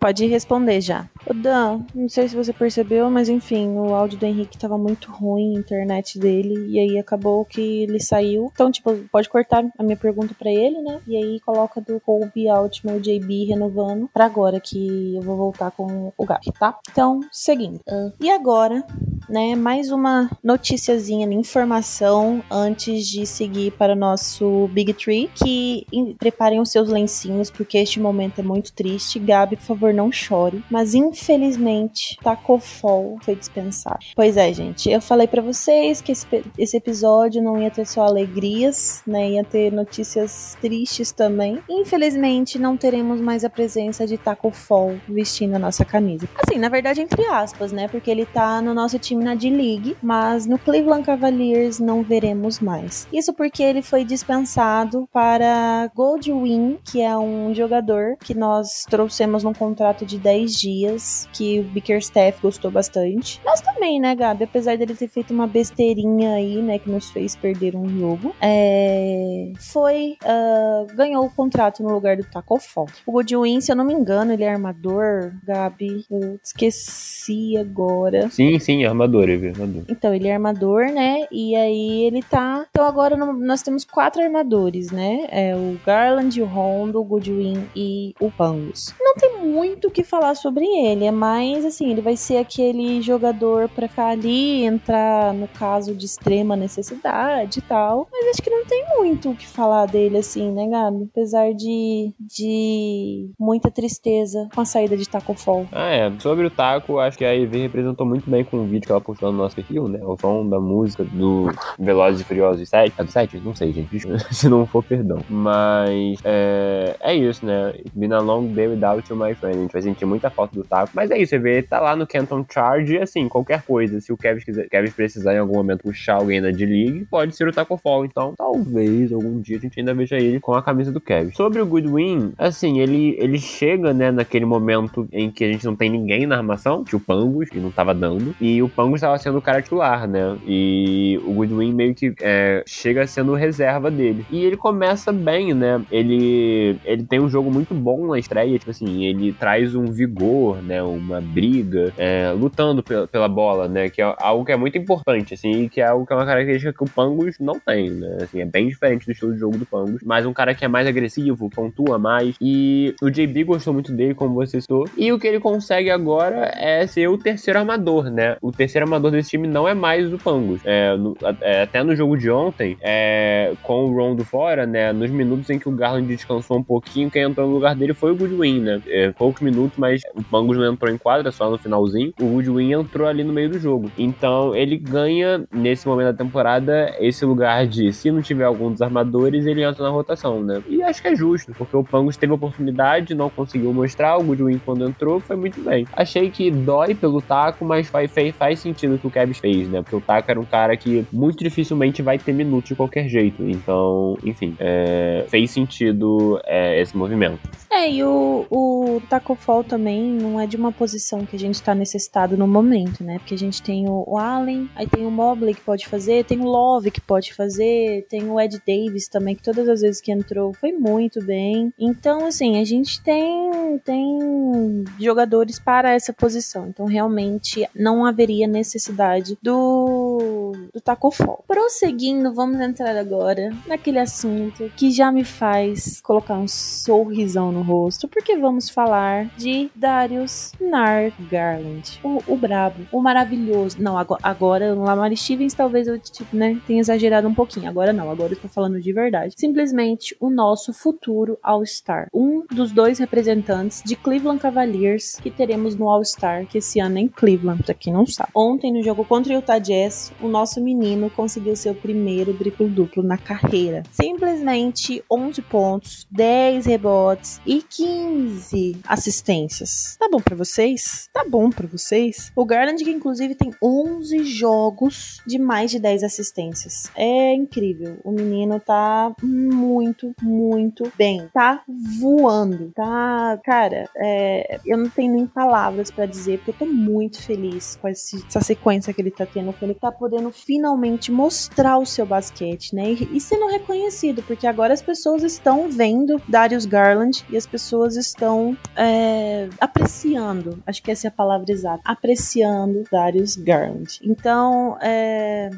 Pode responder já. O Dan, não sei se você percebeu, mas enfim, o áudio do Henrique tava muito ruim, a internet dele, e aí acabou que ele saiu. Então, tipo, pode cortar a minha pergunta para ele, né? E aí coloca do Colby Altman, o JB renovando, para agora que eu vou voltar com o Gabi, tá? Então, seguindo. Uh, e agora, né, mais uma noticiazinha, informação antes de seguir para o nosso Big Tree, que preparem os seus lencinhos, porque este momento é muito triste. Gabi, por favor, não chore. Mas, infelizmente, infelizmente, Taco Fall foi dispensado. Pois é, gente, eu falei para vocês que esse, esse episódio não ia ter só alegrias, né? Ia ter notícias tristes também. Infelizmente, não teremos mais a presença de Taco Fall vestindo a nossa camisa. Assim, na verdade, entre aspas, né? Porque ele tá no nosso time na D-League, mas no Cleveland Cavaliers não veremos mais. Isso porque ele foi dispensado para Goldwyn, que é um jogador que nós trouxemos num contrato de 10 dias, que o Bickerstaff gostou bastante. Nós também, né, Gabi? Apesar dele ter feito uma besteirinha aí, né, que nos fez perder um jogo, é... foi. Uh, ganhou o contrato no lugar do Taco Fall. O Goldwyn, se eu não me engano, ele é armador, Gabi. Eu esqueci agora. Sim, sim, armador, ele é armador. Então, ele é armador, né? E aí ele tá. Então agora nós temos quatro armadores, né? É o Garland, o Rondo, o Goodwin e o Pangos. Não tem muito o que falar sobre ele, é mais assim, ele vai ser aquele jogador para ficar ali, entrar no caso de extrema necessidade e tal. Mas acho que não tem muito o que falar dele, assim, né, Gabi? Apesar de, de muita tristeza com a saída de Taco Fall. Ah, é. Sobre o Taco, acho que a EV representou muito bem com o vídeo que ela postou no nosso perfil, né? O som da música do Velozes e Furiosos 7. É do 7? Não sei, gente. Se não for, perdão. Mas é, é isso, né? Been a long day without you, my friend. A gente vai sentir muita falta do Taco. Mas é isso, você vê, tá lá no Canton Charge assim, qualquer coisa. Se o Kevin, quiser, Kevin precisar em algum momento puxar alguém da D-League, pode ser o Taco Fall. Então, talvez algum dia a gente ainda veja ele com a camisa do Kevin. Sobre o Goodwin, assim, ele, ele chega, né, naquele momento em que a gente não tem ninguém na armação, que o Pangos, que não tava dando, e o Pangos tava sendo o cara titular, né? E o Goodwin meio que é, chega sendo reserva dele. E ele começa bem, né? Ele, ele tem um jogo muito bom na estreia, tipo assim, ele traz um vigor, né? Uma briga, é, lutando pela, bola, né? Que é algo que é muito importante, assim, e que é algo que é uma característica que o Pangos não tem, né? Assim, é bem diferente do estilo de jogo do Pangos, mas um cara que é mais agressivo, pontua mais. E o JB gostou muito dele, como você citou. E o que ele consegue agora é ser o terceiro armador, né? O terceiro armador desse time não é mais o Pangos. É, no, é, até no jogo de ontem, é, com o Rondo fora, né? Nos minutos em que o Garland descansou um pouquinho, quem entrou no lugar dele foi o Goodwin, né? É, minutos, mas o Pangos não entrou em quadra, só no finalzinho. O Goodwin entrou ali no meio do jogo. Então ele ganha, nesse momento da temporada, esse lugar de, se não tiver algum dos armadores, ele entra na rotação, né? E acho que é justo, porque o Pangos teve oportunidade, não conseguiu mostrar. O Goodwin, quando entrou, foi muito bem. Achei que dói pelo taco, mas faz, faz sentido o que o Kevs fez, né? Porque o Taco era um cara que muito dificilmente vai ter minutos de qualquer jeito. Então, enfim, é, fez sentido é, esse movimento. É, e o, o Taco Fall também não é de uma posição que a gente tá necessitado no momento, né? Porque a gente tem o, Allen, aí tem o Mobley que pode fazer, tem o Love que pode fazer, tem o Ed Davis também, que todas as vezes que entrou foi muito bem. Então, assim, a gente tem, tem jogadores para essa posição. Então, realmente, não haveria necessidade do, do Taco Fall. Prosseguindo, vamos entrar agora naquele assunto que já me faz colocar um sorrisão no rosto, porque vamos falar de Darius Nar Garland, o, o brabo, o maravilhoso. Não, agora, agora Lamar Stevens talvez eu tipo, né, tenha exagerado um pouquinho. Agora não, agora eu tô falando de verdade. Simplesmente o nosso futuro All-Star. Um dos dois representantes de Cleveland Cavaliers que teremos no All-Star, que esse ano é em Cleveland, pra quem não sabe. Ontem, no jogo contra o Utah Jazz, o nosso menino conseguiu seu primeiro triplo-duplo na carreira. Simplesmente 11 pontos, 10 rebotes e 15 assistências. Tá bom para vocês? Tá bom para vocês? O Garland, que inclusive tem 11 jogos de mais de 10 assistências. É incrível. O menino tá muito, muito bem. Tá voando. Tá, cara, é, eu não tenho nem palavras para dizer, porque eu tô muito feliz com essa sequência que ele tá tendo, que ele tá podendo finalmente mostrar o seu basquete, né? E, e sendo reconhecido, porque agora as pessoas estão vendo Darius Garland e as pessoas estão é, apreciando, acho que essa é a palavra exata, apreciando Darius Garland. Então, é,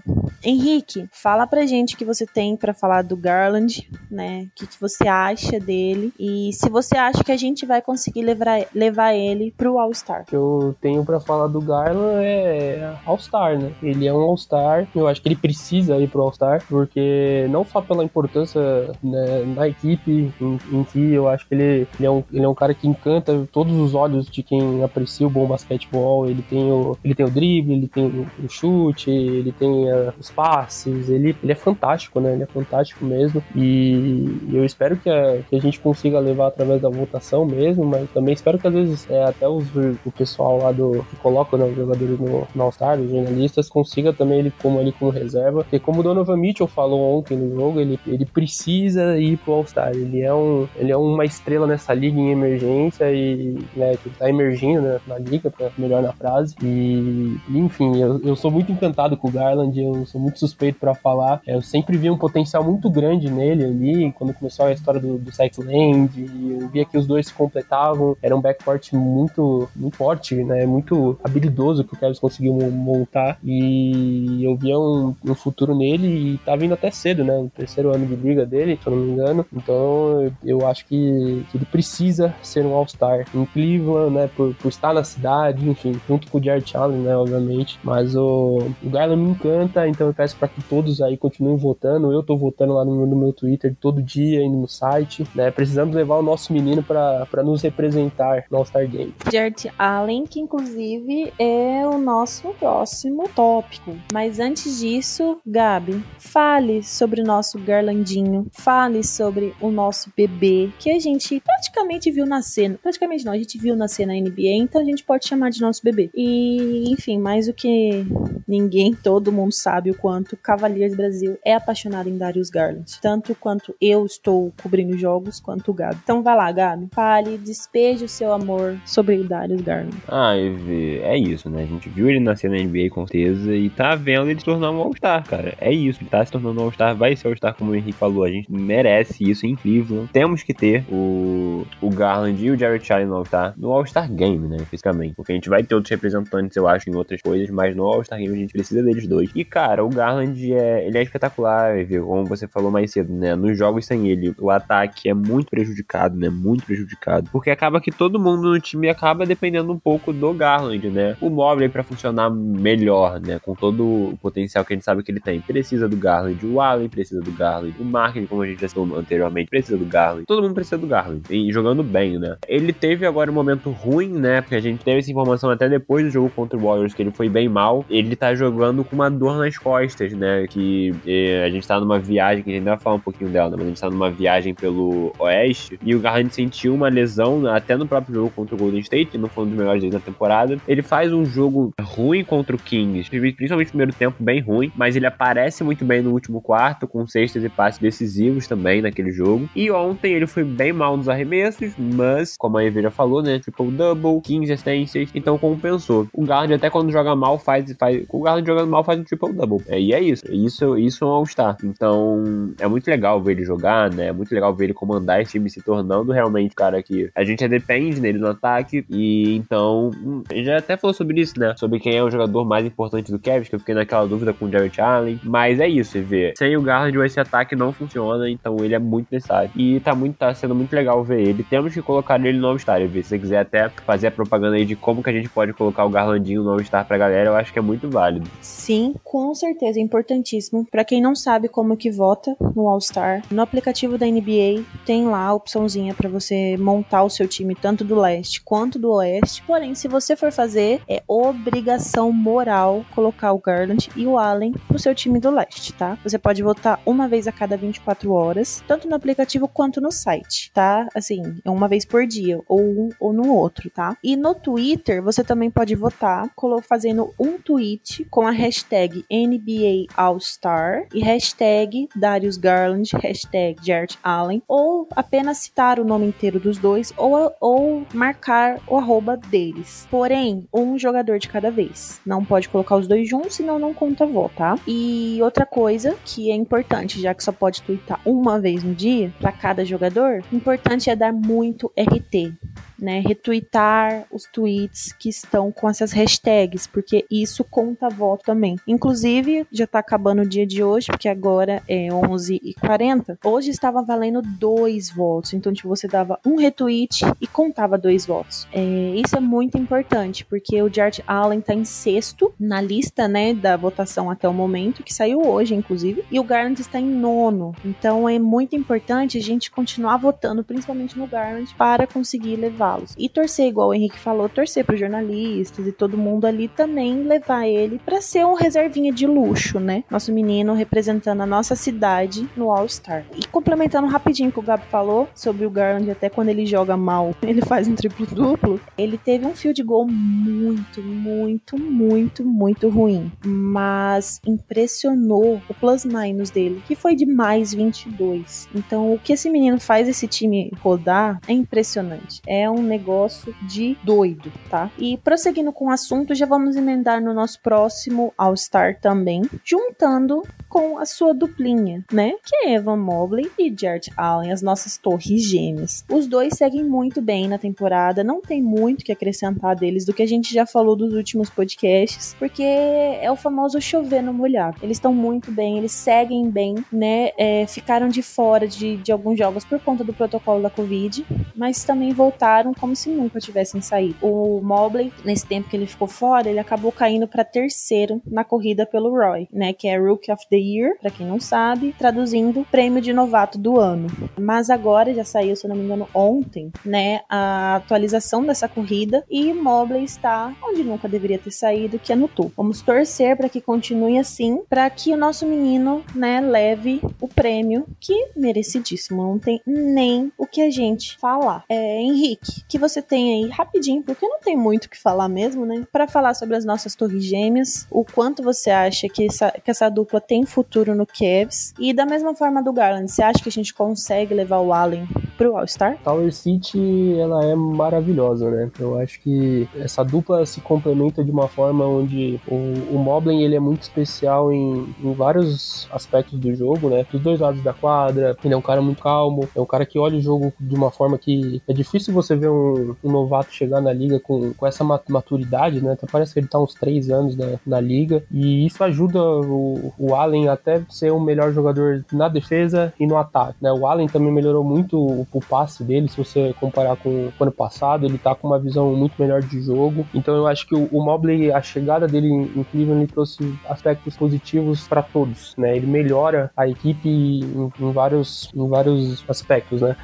Henrique, fala pra gente o que você tem para falar do Garland, né? O que, que, você acha dele e se você acha que a gente vai conseguir levar, levar ele pro All-Star. O que eu tenho para falar do Garland é All-Star, né? Ele é um All-Star, eu acho que ele precisa ir pro All-Star, porque não só pela importância né, na equipe em, em si, eu acho que ele, ele, é um, ele é um cara que encanta todos os olhos de quem aprecia o bom basquetebol. Ele tem o, ele tem o drible, ele tem o, chute, ele tem uh, os passes, ele, ele é fantástico, né? Ele é fantástico mesmo. E eu espero que a, que a gente consiga levar através da votação mesmo, mas também espero que às vezes é, até os, o pessoal lá do que coloca né, os jogadores no, no All-Star, os jornalistas, consiga também ele como ali como reserva. Porque como o Donovan Mitchell falou ontem no jogo, ele, ele precisa ir pro All-Star. Ele é um ele é uma estrela nessa liga em emergência e né, que tá emergindo né, na liga, pra melhor na frase. E, enfim, eu, eu sou muito encantado com o Garland, eu sou muito suspeito para falar. Eu sempre vi um potencial muito grande nele ali, quando começou a história do, do Land, eu via que os dois se completavam, era um backcourt muito, muito forte, né, muito habilidoso que o Kevin conseguiu montar, e eu via um, um futuro nele e tá vindo até cedo, né, no terceiro ano de liga dele, se eu não me engano, então eu acho que, que ele precisa ser um All-Star. Em Cleveland, né, por, por estar na cidade, enfim, junto com o Jared Allen, né, obviamente, mas o, o Garland me encanta, então eu peço para que todos aí continuem votando, eu tô votando lá no, no meu Twitter todo dia, indo no site, né, precisamos levar o nosso menino para nos representar no All-Star Game. Jared Allen, que inclusive é o nosso próximo tópico, mas antes disso, Gabi, fale sobre o nosso Garlandinho, fale sobre o nosso bebê, que a gente praticamente viu nascer, praticamente não, a gente viu nascer na NBA, então a gente pode chamar de nosso bebê. E, enfim, mais do que ninguém, todo mundo sabe o quanto Cavaliers Brasil é apaixonado em Darius Garland, tanto quanto eu estou cobrindo jogos, quanto o Gabi. Então vai lá, Gabi, fale, despeje o seu amor sobre o Darius Garland. Ah, é isso, né? A gente viu ele nascer na NBA com certeza e tá vendo ele se tornar um All-Star, cara. É isso, ele tá se tornando um All-Star, vai ser All-Star como o Henrique falou, a gente merece isso em Cleveland. Temos que ter o, o Garland e o Jared Allen no All-Star, no All-Star Game, né, fisicamente. Porque a gente vai ter outros representantes, eu acho, em outras coisas, mas no All-Star Game a gente precisa deles dois. E, cara, o Garland é, ele é espetacular, viu? como você falou mais cedo, né, nos jogos sem ele, o ataque é muito prejudicado, né, muito prejudicado. Porque acaba que todo mundo no time acaba dependendo um pouco do Garland, né. O Mobley para funcionar melhor, né, com todo o potencial que a gente sabe que ele tem, precisa do Garland. O Allen precisa do Garland. O Marketing, como a gente já falou anteriormente, precisa do Garland. Todo mundo precisa do Garland. E jogando bem, né? Ele teve agora um momento ruim, né? Porque a gente teve essa informação até depois do jogo contra o Warriors, que ele foi bem mal. Ele tá jogando com uma dor nas costas, né? Que eh, a gente tá numa viagem, que a gente vai falar um pouquinho dela, né? Mas a gente tá numa viagem pelo Oeste. E o Garland sentiu uma lesão, né? até no próprio jogo contra o Golden State, que não foi um dos melhores deles da temporada. Ele faz um jogo ruim contra o Kings, principalmente no primeiro tempo, bem ruim, mas ele aparece muito bem no último quarto, com cestas e passes decisivos também naquele jogo. E ontem ele foi bem mal nos arremessos, mas, como a já falou, né? Triple-double, 15 assistências, então compensou. O Garland até quando joga mal faz, faz o Garland jogando mal faz um triple-double. É, e é isso. Isso, isso é um All-Star. Então, é muito legal ver ele jogar, né? É muito legal ver ele comandar esse time se tornando realmente cara que a gente depende nele no ataque. E então, hum, gente já até falou sobre isso, né? Sobre quem é o jogador mais importante do Kevin, que eu fiquei naquela dúvida com o Jared Allen. Mas é isso, você vê. Sem o Garland, esse ataque não funciona, então ele é muito necessário. E tá, muito, tá sendo muito legal ver ele. Temos que colocar ele no All-Star. Se você quiser até fazer a propaganda aí de como que a gente pode colocar o Garlandinho no All-Star pra galera, eu acho que é muito válido. Sim, com certeza, é importantíssimo. Para quem não sabe como que vota no All-Star, no aplicativo da NBA tem lá a opçãozinha para você montar o seu time tanto do leste quanto do oeste. Porém, se você for fazer, é obrigação moral colocar o Garland e o Allen pro seu time do leste, tá? Você pode votar uma vez a cada 24 horas, tanto no aplicativo quanto no site, tá? Assim, é uma vez por dia, ou um ou no outro, tá? E no Twitter, você também pode votar fazendo um tweet com a hashtag NBA All-Star e hashtag Darius Garland, hashtag Jared Allen, ou apenas citar o nome inteiro dos dois, ou, ou marcar o arroba deles. Porém, um jogador de cada vez. Não pode colocar os dois juntos, senão não conta voto, tá? E outra coisa que é importante, já que só pode twittar uma vez no dia para cada jogador, importante é dar muito RT né, retweetar os tweets que estão com essas hashtags, porque isso conta voto também. Inclusive, já tá acabando o dia de hoje, porque agora é 11h40. Hoje estava valendo dois votos, então tipo, você dava um retweet e contava dois votos. É, isso é muito importante, porque o George Allen tá em sexto na lista, né, da votação até o momento, que saiu hoje, inclusive, e o Garland está em nono. Então é muito importante a gente continuar votando, principalmente no Garland, para conseguir levar levá-los. E torcer, igual o Henrique falou, torcer para os jornalistas e todo mundo ali também levar ele para ser um reservinha de luxo, né? Nosso menino representando a nossa cidade no All-Star. E complementando rapidinho o que o Gabi falou sobre o Garland, até quando ele joga mal, ele faz um triplo-duplo. Ele teve um field goal muito, muito, muito, muito ruim. Mas impressionou o plus-minus dele, que foi de mais 22. Então, o que esse menino faz esse time rodar é impressionante. É um negócio de doido, tá? E prosseguindo com o assunto, já vamos emendar no nosso próximo All-Star também, juntando com a sua duplinha, né? Que é Evan Mobley e Jared Allen, as nossas torres gêmeas. Os dois seguem muito bem na temporada, não tem muito que acrescentar deles do que a gente já falou dos últimos podcasts, porque é o famoso chover no molhado. Eles estão muito bem, eles seguem bem, né? É, ficaram de fora de, de alguns jogos por conta do protocolo da Covid, mas também voltaram como se nunca tivessem saído. O Mobley, nesse tempo que ele ficou fora, ele acabou caindo para terceiro na corrida pelo Roy, né? Que é Rookie of the Year, para quem não sabe, traduzindo prêmio de novato do ano. Mas agora já saiu, se eu não me engano, ontem, né? A atualização dessa corrida e Mobley está onde nunca deveria ter saído, que é no topo. Vamos torcer para que continue assim, para que o nosso menino, né, leve o prêmio que merecidíssimo. Não tem nem o que a gente falar. É, Henrique, que você tem aí rapidinho, porque não tem muito o que falar mesmo, né? Para falar sobre as nossas torres gêmeas, o quanto você acha que essa, que essa dupla tem futuro no Cavs e da mesma forma do Garland, você acha que a gente consegue levar o Allen pro All-Star? Tower City, ela é maravilhosa, né? Eu acho que essa dupla se complementa de uma forma onde o, o Moblin, ele é muito especial em, em vários aspectos do jogo, né? Dos dois lados da quadra, ele é um cara muito calmo, é um cara que olha o jogo de uma forma que é difícil você ver um, um novato chegar na liga com, com essa maturidade, né? Até parece que ele tá uns três anos na, na liga, e isso ajuda o, o Allen até ser o melhor jogador na defesa e no ataque, né? O Allen também melhorou muito o, o passe dele, se você comparar com o ano passado, ele tá com uma visão muito melhor de jogo, então eu acho que o, o Mobley, a chegada dele em, em Cleveland, trouxe aspectos positivos para todos, né? Ele melhora a equipe em, em vários, em vários aspectos, né?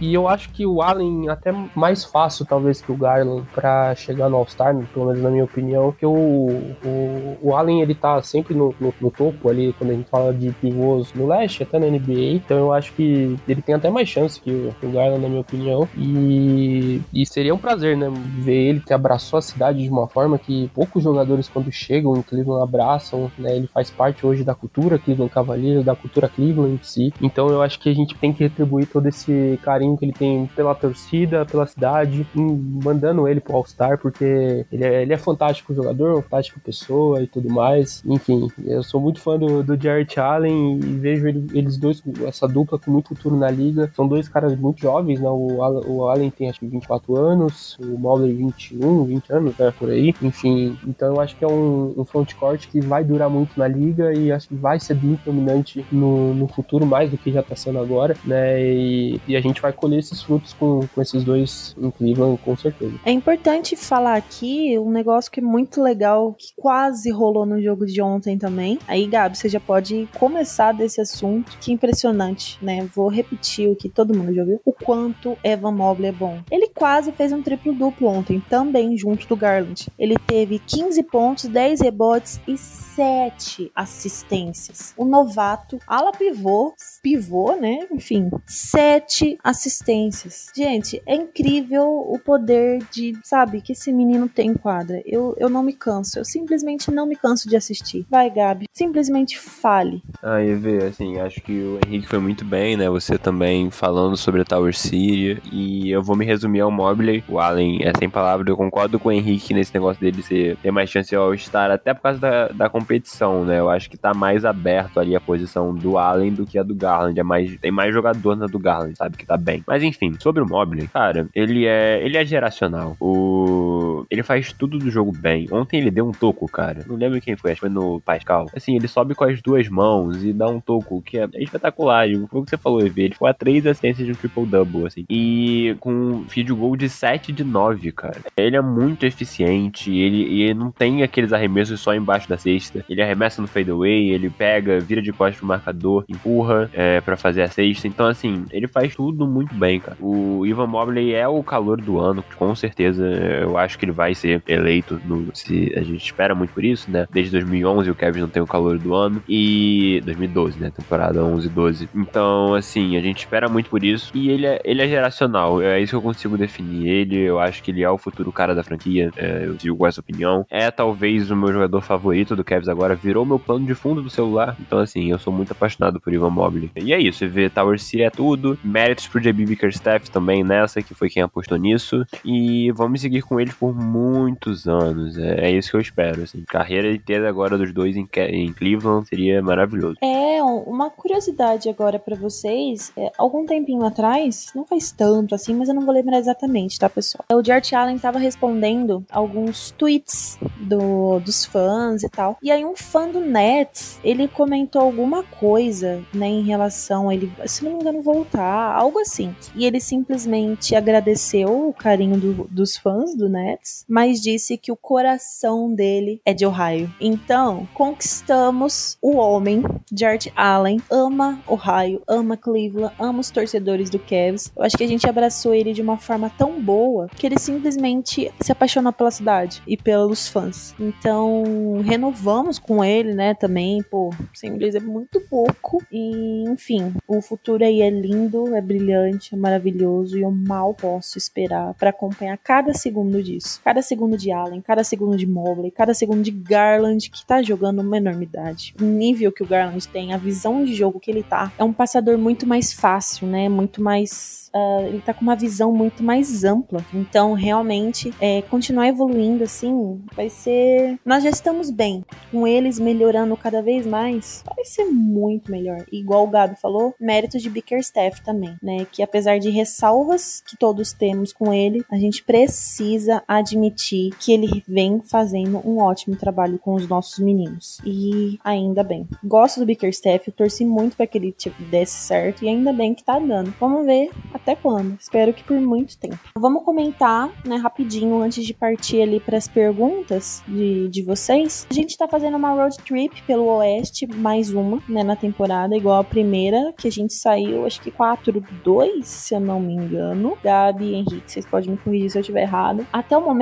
E eu acho que o Allen até mais fácil, talvez, que o Garland para chegar no All-Star, pelo menos na minha opinião, que o, o, o Allen ele tá sempre no, no, no, topo ali, quando a gente fala de pivôs no leste, até na NBA. Então eu acho que ele tem até mais chance que o, o Garland, na minha opinião. E, e seria um prazer, né, ver ele que abraçou a cidade de uma forma que poucos jogadores, quando chegam em Cleveland, abraçam, né? Ele faz parte hoje da cultura Cleveland Cavaliers, da cultura Cleveland em si. Então eu acho que a gente tem que retribuir todo esse carinho carinho que ele tem pela torcida, pela cidade, mandando ele pro All-Star, porque ele é, ele é fantástico jogador, uma fantástica pessoa e tudo mais. Enfim, eu sou muito fã do, do Jarrett Allen e vejo ele, eles dois, essa dupla com muito futuro na liga. São dois caras muito jovens, né? O, o Allen tem acho que 24 anos, o Mobley 21, 20 anos, né? Por aí. Enfim, então eu acho que é um, um frontcourt que vai durar muito na liga e acho que vai ser muito dominante no, no futuro, mais do que já tá sendo agora, né? E, e a gente vai colher esses frutos com, com esses dois em Cleveland, com certeza. É importante falar aqui um negócio que é muito legal, que quase rolou no jogo de ontem também. Aí, Gabi, você já pode começar desse assunto, que é impressionante, né? Vou repetir o que todo mundo já viu, o quanto Evan Mobley é bom. Ele quase fez um triplo-duplo ontem, também junto do Garland. Ele teve 15 pontos, 10 rebotes e 7 assistências. O novato, ala pivô, pivô, né? Enfim, 7 assistências. Gente, é incrível o poder de, sabe, que esse menino tem em quadra. Eu, eu não me canso, eu simplesmente não me canso de assistir. Vai, Gabi, simplesmente fale. Ah, Eve, assim, acho que o Henrique foi muito bem, né? Você também falando sobre a Tower City. E eu vou me resumir ao Mobley. O Allen é sem palavras, eu concordo com o Henrique nesse negócio dele ser, ter mais chance de estar até por causa da, da competição, né? Eu acho que tá mais aberto ali a posição do Allen do que a do Garland. É mais, tem mais jogador na do Garland, sabe? Que tá bem. Mas enfim, sobre o Mobley, cara, ele é, ele é geracional. O ele faz tudo do jogo bem. Ontem ele deu um toco, cara. Não lembro quem foi, acho que foi no Pascal. Assim, ele sobe com as duas mãos e dá um toco que é espetacular. Foi o que você falou, EV. Ele foi a três assistências de um triple-double, assim. E com field goal de 7 de 9, cara. Ele é muito eficiente, ele, ele não tem aqueles arremessos só embaixo da cesta. Ele arremessa no fadeaway, ele pega, vira de costas pro marcador, empurra é, para fazer a sexta. Então, assim, ele faz tudo muito bem, cara. O Ivan Mobley é o calor do ano, com certeza. Eu acho que ele vai ser eleito. No, se a gente espera muito por isso, né? Desde 2011 o Kevin não tem o calor do ano. E 2012, né? Temporada 11 12. Então, assim, a gente espera muito por isso. E ele é, ele é geracional. É isso que eu consigo definir ele. Eu acho que ele é o futuro cara da franquia. É, eu com essa opinião. É talvez o meu jogador favorito do Kevs agora. Virou meu plano de fundo do celular. Então, assim, eu sou muito apaixonado por Ivan Mobley. E é isso. Vê Tower City é tudo. Méritos pro JB Bickerstaff também nessa, que foi quem apostou nisso. E vamos seguir com ele por muitos anos. É, é isso que eu espero. Assim. Carreira inteira agora dos dois em, em Cleveland seria maravilhoso. É, uma curiosidade agora para vocês. É, algum tempinho atrás, não faz tanto assim, mas eu não vou lembrar exatamente, tá, pessoal? O George Allen tava respondendo alguns tweets do, dos fãs e tal. E aí um fã do Nets, ele comentou alguma coisa, né, em relação a ele, se não me engano, voltar, algo assim. E ele simplesmente agradeceu o carinho do, dos fãs do Nets, mas disse que o coração dele é de Ohio. Então, conquistamos o homem, George Allen, ama Ohio, ama Cleveland, ama os torcedores do Cavs. Eu acho que a gente abraçou ele de uma forma tão boa que ele simplesmente se apaixonou pela cidade e pelos fãs. Então, renovamos com ele, né, também, pô, sem inglês é muito pouco. E, enfim, o futuro aí é lindo, é brilhante, é maravilhoso e eu mal posso esperar para acompanhar cada segundo disso. Cada segundo de Allen, cada segundo de Mobley, cada segundo de Garland que tá jogando uma enormidade. O nível que o Garland tem, a visão de jogo que ele tá, é um passador muito mais fácil, né? Muito mais uh, ele tá com uma visão muito mais ampla. Então, realmente, é, continuar evoluindo assim vai ser. Nós já estamos bem. Com eles melhorando cada vez mais, vai ser muito melhor. Igual o Gabi falou, méritos de Bickerstaff também, né? Que apesar de ressalvas que todos temos com ele, a gente precisa admitir que ele vem fazendo um ótimo trabalho com os nossos meninos. E ainda bem. Gosto do Bickerstaff, eu torci muito para que ele tipo, desse certo e ainda bem que tá dando. Vamos ver até quando? Espero que por muito tempo. Vamos comentar, né, rapidinho, antes de partir ali para as perguntas de, de vocês. A gente tá fazendo uma road trip pelo Oeste, mais uma, né, na temporada, igual a primeira, que a gente saiu, acho que 4-2, se eu não me engano. Gabi Henrique, vocês podem me corrigir se eu estiver errado. Até o momento,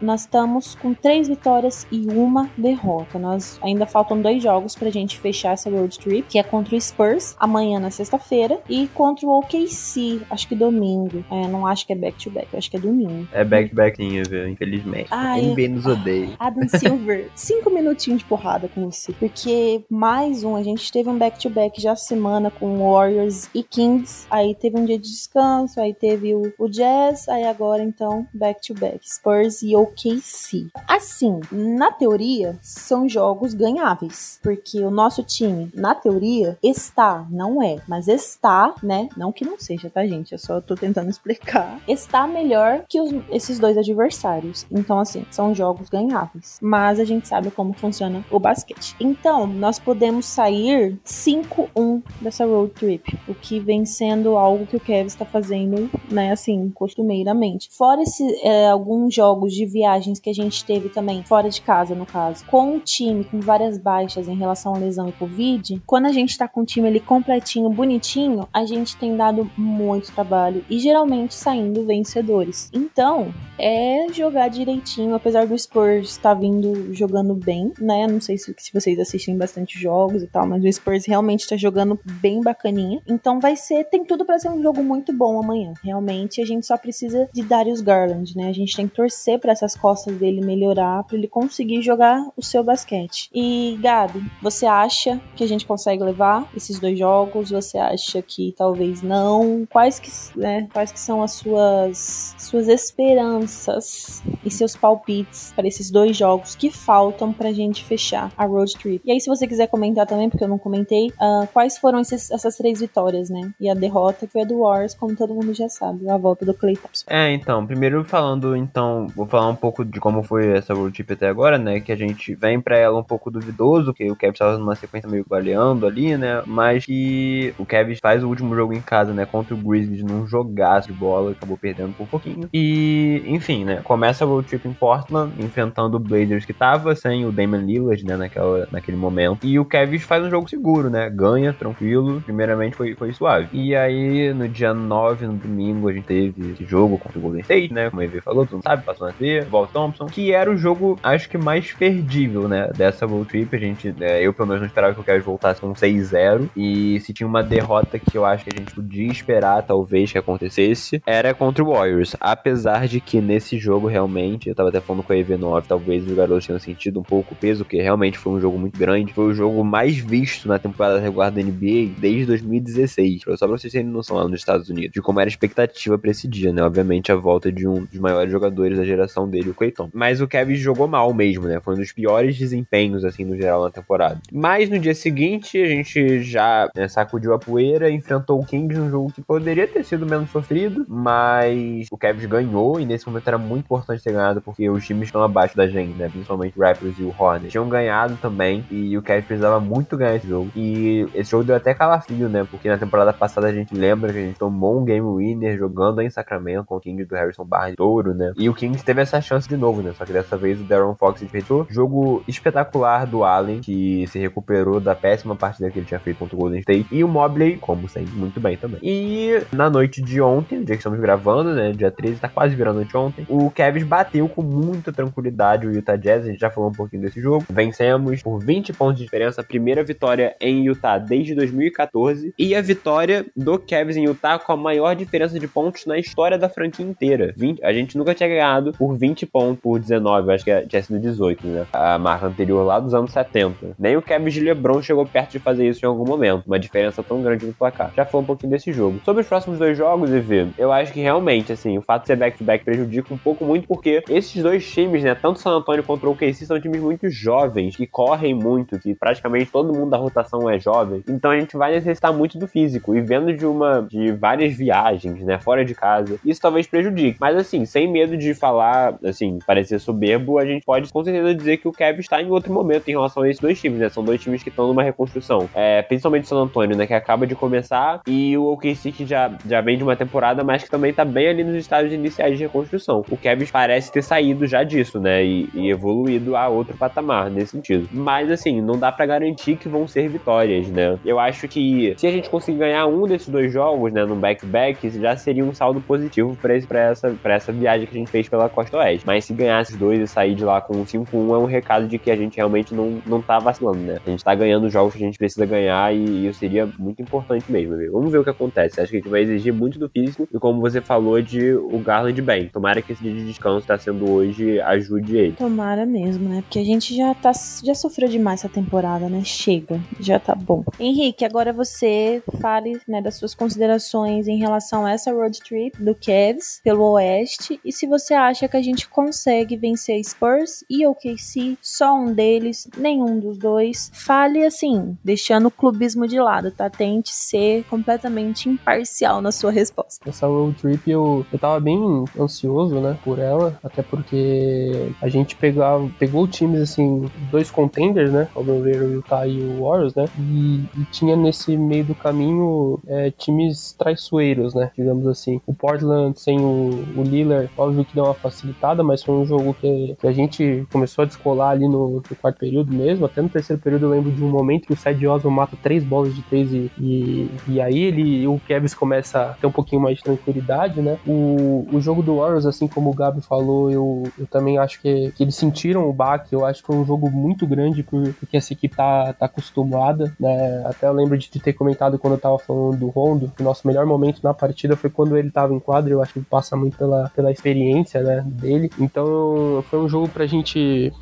nós estamos com três vitórias e uma derrota. Nós ainda faltam dois jogos pra gente fechar essa road trip, que é contra o Spurs, amanhã na sexta-feira, e contra o OKC, acho que domingo. É, não acho que é back-to-back, acho que é domingo. É back-to-back sim, viu? Infelizmente. Ai, NB nos odeia. Adam Silver, cinco minutinhos de porrada com você. Porque mais um, a gente teve um back-to-back já semana com Warriors e Kings. Aí teve um dia de descanso, aí teve o, o Jazz, aí agora então back-to-back. Spurs e OKC. Assim, na teoria, são jogos ganháveis. Porque o nosso time, na teoria, está, não é, mas está, né? Não que não seja, tá, gente? Eu só tô tentando explicar. Está melhor que os, esses dois adversários. Então, assim, são jogos ganháveis. Mas a gente sabe como funciona o basquete. Então, nós podemos sair 5-1 dessa road trip. O que vem sendo algo que o Kevin está fazendo, né, assim, costumeiramente. Fora esse, é, alguns jogos de viagens que a gente teve também, fora de casa, no caso, com o time com várias baixas em relação à lesão e Covid, quando a gente tá com o time ali completinho, bonitinho, a gente tem dado muito trabalho e geralmente saindo vencedores. Então, é jogar direitinho, apesar do Spurs estar tá vindo jogando bem, né? Não sei se, se vocês assistem bastante jogos e tal, mas o Spurs realmente tá jogando bem bacaninha. Então vai ser, tem tudo para ser um jogo muito bom amanhã. Realmente a gente só precisa de Darius Garland, né? A gente tem que torcer para essas costas dele melhorar, para ele conseguir jogar o seu basquete. E Gabi, você acha que a gente consegue levar esses dois jogos? Você acha que talvez não? Quais que, né, quais que são as suas suas esperanças e seus palpites para esses dois jogos que faltam pra gente gente fechar a road trip. E aí, se você quiser comentar também, porque eu não comentei, uh, quais foram esses, essas três vitórias, né? E a derrota que foi a do Warriors, como todo mundo já sabe, a volta do Clay Thompson. É, então, primeiro falando, então, vou falar um pouco de como foi essa road trip até agora, né? Que a gente vem pra ela um pouco duvidoso, que o Cavs tava numa sequência meio baleando ali, né? Mas que o Cavs faz o último jogo em casa, né? Contra o Grizzlies num jogaço de bola, acabou perdendo por um pouquinho. E, enfim, né? Começa a road trip em Portland, enfrentando o Blazers que tava sem o Damian Lillard, né? Naquela, naquele momento. E o Cavs faz um jogo seguro, né? Ganha, tranquilo. Primeiramente foi, foi suave. E aí, no dia 9, no domingo, a gente teve esse jogo contra o Golden State, né? Como a EV falou, tu não sabe, passou na TV, Val Thompson, que era o jogo, acho que mais perdível, né? Dessa road trip. A gente, é, eu pelo menos não esperava que o Cavs voltasse com 6-0. E se tinha uma derrota que eu acho que a gente podia esperar, talvez, que acontecesse, era contra o Warriors. Apesar de que nesse jogo, realmente, eu tava até falando com a EV9, talvez os garotos tenham sentido um pouco o peso, que realmente foi um jogo muito grande. Foi o jogo mais visto na temporada regular da NBA desde 2016. Só pra vocês terem noção lá nos Estados Unidos, de como era a expectativa pra esse dia, né? Obviamente, a volta de um dos maiores jogadores da geração dele, o Clayton. Mas o Kevin jogou mal mesmo, né? Foi um dos piores desempenhos, assim, no geral, na temporada. Mas no dia seguinte, a gente já né, sacudiu a poeira, enfrentou o Kings num jogo que poderia ter sido menos sofrido, mas o Kevin ganhou e nesse momento era muito importante ter ganhado porque os times estão abaixo da gente, né? Principalmente o Raptors e o Hornets. Tinham ganhado também e o Kevin precisava muito ganhar esse jogo. E esse jogo deu até calafrio, né? Porque na temporada passada a gente lembra que a gente tomou um game winner jogando em Sacramento com o Kings do Harrison Barnes touro, né? E o Kings teve essa chance de novo, né? Só que dessa vez o Darren Fox desperdiçou. Jogo espetacular do Allen, que se recuperou da péssima partida que ele tinha feito contra o Golden State. E o Mobley, como sempre, muito bem também. E na noite de ontem, dia que estamos gravando, né? Dia 13, tá quase virando noite ontem. O Cavs bateu com muita tranquilidade o Utah Jazz. A gente já falou um pouquinho desse jogo. Vencemos por 20 pontos de diferença. Primeira vitória em Utah desde 2014. E a vitória do Cavs em Utah com a maior diferença de pontos na história da franquia inteira. 20, a gente nunca tinha ganhado por 20 pontos, por 19, acho que tinha sido 18, né? A marca anterior lá dos anos 70. Nem o Cavs de LeBron chegou perto de fazer isso em algum momento. Uma diferença tão grande no placar. Já foi um pouquinho desse jogo. Sobre os próximos dois jogos, EV, eu acho que realmente, assim, o fato de ser back-to-back -back prejudica um pouco muito porque esses dois times, né, tanto San Antonio contra o KC, são times muito jovens, que correm muito, que praticamente todo mundo da rotação é jovem. Então a gente vai necessitar muito do físico. E vendo de uma de várias viagens, né, fora de casa, isso talvez prejudique. Mas assim, sem medo de falar, assim, parecer soberbo, a gente pode com certeza dizer que o Cavs está em outro momento em relação a esses dois times, né? São dois times que estão numa reconstrução. É, principalmente o San Antonio, né, que acaba de começar, e o OKC que já, já vem de uma temporada, mas que também tá bem ali nos estágios iniciais de reconstrução. O Cavs parece ter saído já disso, né, e, e evoluído a outro patamar nesse sentido. Mas assim, não dá para garantir que vão ser vitórias, né? Eu acho que se a gente conseguir ganhar um desses dois jogos, né, no back-back, já seria um saldo positivo para essa, pra essa viagem que a gente fez pela Costa Oeste. Mas se ganhar esses dois e sair de lá com um 5-1, é um recado de que a gente realmente não, não tá vacilando, né? A gente tá ganhando jogos que a gente precisa ganhar e, isso seria muito importante mesmo. Vamos ver o que acontece. Acho que a gente vai exigir muito do físico e como você falou de o Garland bem. Tomara que esse dia de descanso tá sendo hoje ajude ele. Tomara mesmo, né? Porque a gente já tá já sofreu demais essa temporada, né? Chega, já tá bom. Henrique, agora você fale, né, das suas considerações em relação a essa road trip do Cavs pelo Oeste e se você acha que a gente consegue vencer Spurs e OKC, só um deles, nenhum dos dois. Fale assim, deixando o clubismo de lado, tá? Tente ser completamente imparcial na sua resposta. Essa road trip eu, eu tava bem ansioso, né, por ela, até porque a gente pegava, pegou times assim, dois contenders, né, ao meu ver, o Utah e o Warriors, né, e, e tinha nesse meio do caminho é, times traiçoeiros, né, digamos assim. O Portland sem o, o Lillard, óbvio que deu uma facilitada, mas foi um jogo que, que a gente começou a descolar ali no, no, quarto período mesmo, até no terceiro período eu lembro de um momento que o Seth Oswald mata três bolas de três e, e, e aí ele, o Kevs começa a ter um pouquinho mais de tranquilidade, né. O, o jogo do Warriors, assim como o Gabi falou, eu, eu também acho que, que eles sentiram o baque, eu acho que foi um jogo muito grande por, porque essa equipe tá, tá acostumada, né, até eu lembro de ter comentado quando eu tava falando do Rondo, que o nosso melhor momento na partida foi quando ele tava em quadro, eu acho que passa muito pela, pela experiência, né, dele, então foi um jogo pra gente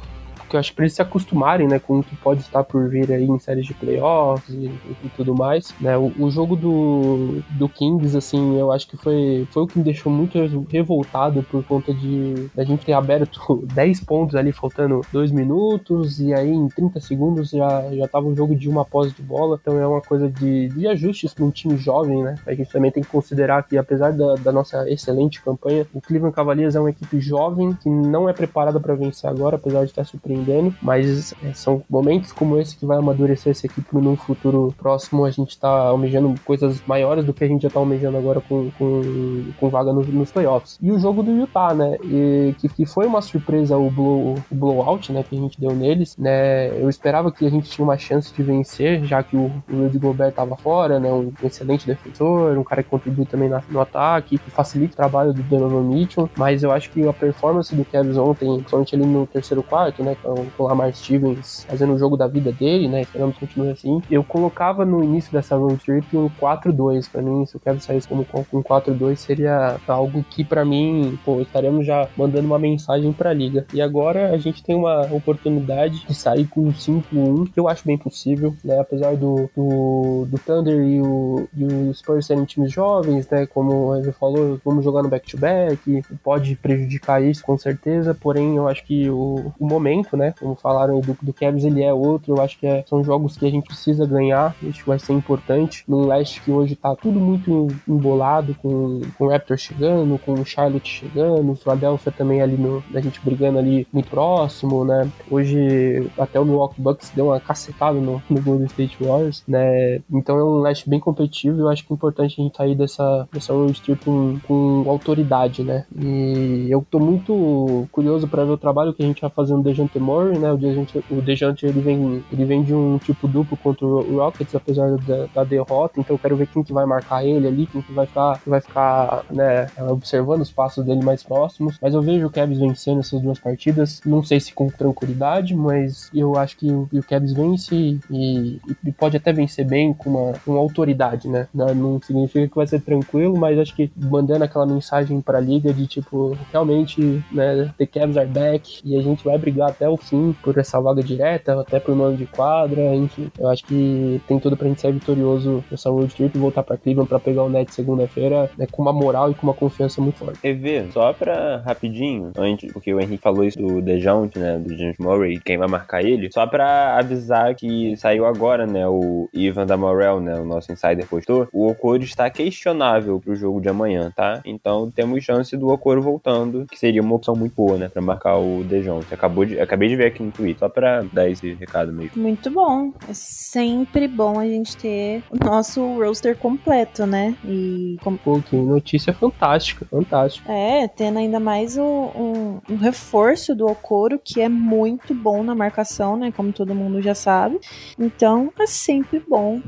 eu acho que pra eles se acostumarem, né, com o que pode estar por vir aí em séries de playoffs e, e tudo mais, né, o, o, jogo do, do Kings, assim, eu acho que foi, foi o que me deixou muito revoltado por conta de a gente ter aberto 10 pontos ali, faltando 2 minutos, e aí em 30 segundos já, já tava um jogo de uma posse de bola, então é uma coisa de, de ajustes para um time jovem, né, a gente também tem que considerar que apesar da, da nossa excelente campanha, o Cleveland Cavaliers é uma equipe jovem que não é preparada para vencer agora, apesar de estar surpreendendo, mas é, são momentos como esse que vai amadurecer essa equipe num futuro próximo. A gente tá almejando coisas maiores do que a gente já tá almejando agora com, com, com vaga nos, nos playoffs. E o jogo do Utah, né? E, que, que foi uma surpresa o, blow, o blowout, né? Que a gente deu neles, né? Eu esperava que a gente tinha uma chance de vencer, já que o, Rudy Gobert tava fora, né? Um excelente defensor, um cara que contribui também na, no ataque, que facilita o trabalho do Donovan Mitchell, mas eu acho que a performance do Cavs ontem, principalmente ali no terceiro quarto, né, com o Lamar Stevens fazendo o jogo da vida dele, né, esperamos que continue assim, eu colocava no início dessa road trip um 4-2, pra mim, se o Cavs saísse como com 4-2 seria algo que para mim, pô, estaremos já mandando uma mensagem pra liga. E agora a gente tem uma oportunidade de sair com um 5-1, que eu acho bem possível, né, apesar do, do, do Thunder e o, e o Spurs serem times jovens, né, como ele falou, vamos jogar no back-to-back, -back, pode prejudicar isso com certeza, porém eu acho que o, o momento, né, como falaram do, do Cavs, ele é outro, eu acho que é, são jogos que a gente precisa ganhar, que vai ser importante, no leste que hoje tá tudo muito embolado, com, com o Raptors chegando, com o Charlotte chegando, o Philadelphia também ali, no, a gente brigando ali muito próximo, né, hoje até o Milwaukee Bucks deu uma cacetada no, no Golden State Warriors, né, então é um leste bem competitivo, eu acho que é importante a gente sair dessa, dessa road trip com, com autoridade, né, e eu tô muito curioso para ver o trabalho que a gente vai fazer no Dejante Murray, né? O Dejante, o Dejante ele vem, ele vem de um tipo duplo contra o Rockets, apesar da, da, derrota. Então eu quero ver quem que vai marcar ele ali, quem que vai ficar, vai ficar, né, observando os passos dele mais próximos. Mas eu vejo o Cavs vencendo essas duas partidas. Não sei se com tranquilidade, mas eu acho que o, o Cavs vence e, e, pode até vencer bem com uma, uma autoridade, né? Não, não significa que vai ser tranquilo, mas acho que mandando aquela mensagem para a liga de tipo, realmente, né, The Cavs are back e a gente vai brigar até o fim por essa vaga direta, até por mano de quadra, enfim. Eu acho que tem tudo pra gente ser vitorioso nessa road trip e voltar pra Cleveland pra pegar o net segunda-feira, né, com uma moral e com uma confiança muito forte. EV, só pra rapidinho, antes, porque o Henrique falou isso do Dejante, né, do James Murray, quem vai marcar ele, só pra avisar que saiu agora, né, o Ivan da Morel, né, o nosso insider postou, o Okoro está questionável pro jogo de amanhã, tá? Então temos chance do Okoro voltando, que seria uma opção muito boa, né, pra marcar o. Você acabou de, acabei de ver aqui no Twitter, só pra dar esse recado mesmo. Muito bom. É sempre bom a gente ter o nosso roster completo, né? E como... Pô, que notícia fantástica, fantástica. É, tendo ainda mais o, um, um reforço do Okoro, que é muito bom na marcação, né? Como todo mundo já sabe. Então, é sempre bom,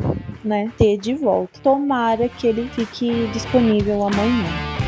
né? Ter de volta. Tomara que ele fique disponível amanhã.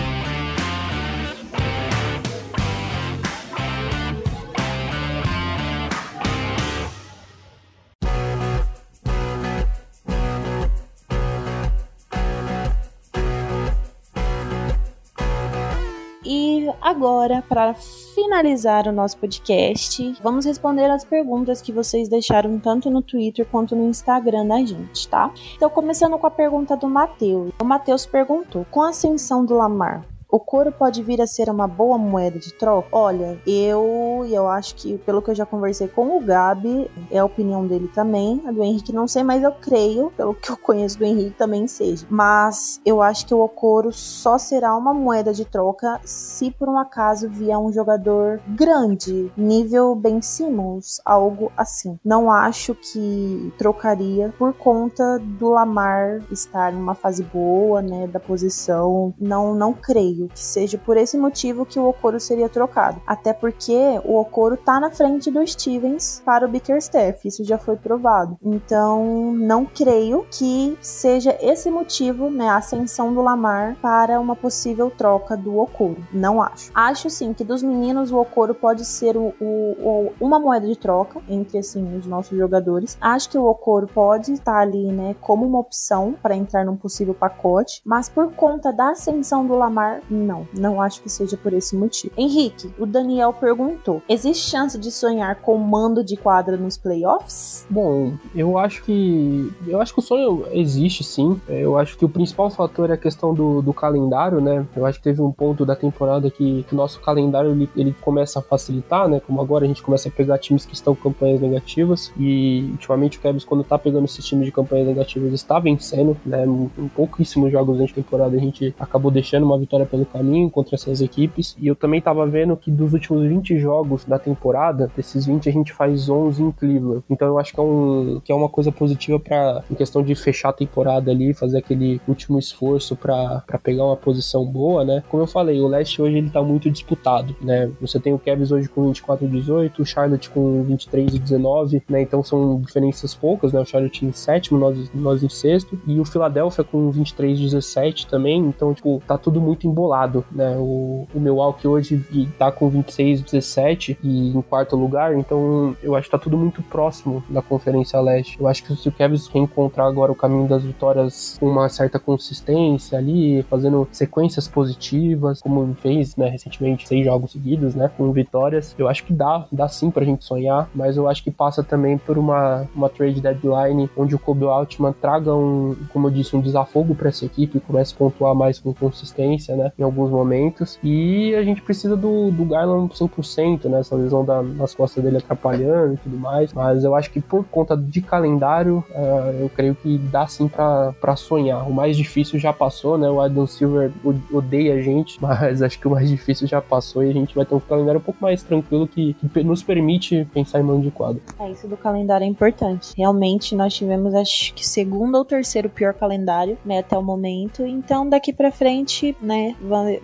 Agora, para finalizar o nosso podcast, vamos responder as perguntas que vocês deixaram tanto no Twitter quanto no Instagram da gente, tá? Então, começando com a pergunta do Matheus. O Matheus perguntou: com a ascensão do Lamar, o couro pode vir a ser uma boa moeda de troca? Olha, eu eu acho que, pelo que eu já conversei com o Gabi, é a opinião dele também, a do Henrique não sei, mas eu creio, pelo que eu conheço do Henrique, também seja. Mas eu acho que o Okoro só será uma moeda de troca se por um acaso vier um jogador grande, nível Ben Simmons, algo assim. Não acho que trocaria por conta do Lamar estar em uma fase boa, né, da posição. Não, não creio creio que seja por esse motivo que o Okoro seria trocado. Até porque o Okoro tá na frente do Stevens para o Bickerstaff, isso já foi provado. Então, não creio que seja esse motivo, né, a ascensão do Lamar para uma possível troca do Okoro. Não acho. Acho sim que dos meninos o Okoro pode ser o, o, o, uma moeda de troca entre assim os nossos jogadores. Acho que o Okoro pode estar ali, né, como uma opção para entrar num possível pacote, mas por conta da ascensão do Lamar, Não, não acho que seja por esse motivo. Henrique, o Daniel perguntou: existe chance de sonhar com mando de quadra nos playoffs? Bom, eu acho que. Eu acho que o sonho existe sim. Eu acho que o principal fator é a questão do, do calendário, né? Eu acho que teve um ponto da temporada que, que o nosso calendário ele, ele começa a facilitar, né? Como agora a gente começa a pegar times que estão com campanhas negativas. E ultimamente o Cavs, quando tá pegando esses times de campanhas negativas, está vencendo, né? Em pouquíssimos jogos de temporada a gente acabou deixando uma vitória pelo caminho contra essas equipes. E eu também tava vendo que dos últimos 20 jogos da temporada, desses 20 a gente faz 11 em Cleveland. Então eu acho que é, um, que é uma coisa positiva para em questão de fechar a temporada ali, fazer aquele último esforço para pegar uma posição boa, né? Como eu falei, o leste hoje ele tá muito disputado, né? Você tem o Cavs hoje com 24 e 18, o Charlotte com 23 e 19, né? Então são diferenças poucas, né? O Charlotte em sétimo, nós, nós em sexto, e o Philadelphia com 23 e 17 também, então, tipo, tá tudo muito embolado, né? O, o Milwaukee hoje tá com 26 e 17 e em quarto lugar, então eu acho que tá tudo muito próximo da Conferência Leste. Eu acho que se o Cavs reencontrar agora o caminho das vitórias com uma certa consistência ali, fazendo sequências positivas, como fez, né, recentemente, seis jogos seguidos, né, com vitórias, eu acho que dá, dá sim pra gente sonhar, mas eu acho que passa também por uma, uma trade deadline onde o Kobe Altman traga um, como eu disse, um desafogo para essa equipe, comece a pontuar mais com consistência, né, em alguns momentos, e a gente precisa do, do Garland 100%, né, essa lesão da, nas costas dele atrapalhando e tudo mais, mas eu acho que por conta de calendário, uh, eu creio que dá sim para sonhar. O mais difícil já passou, né, o Adam Silver odeia a gente, mas acho que o mais difícil já passou e a gente vai ter um calendário um pouco mais tranquilo que, que nos permite pensar em mão de quadro. É, isso do calendário é importante. Realmente nós tivemos acho que segundo ou terceiro pior calendário, né, até o momento. Então daqui para frente, né,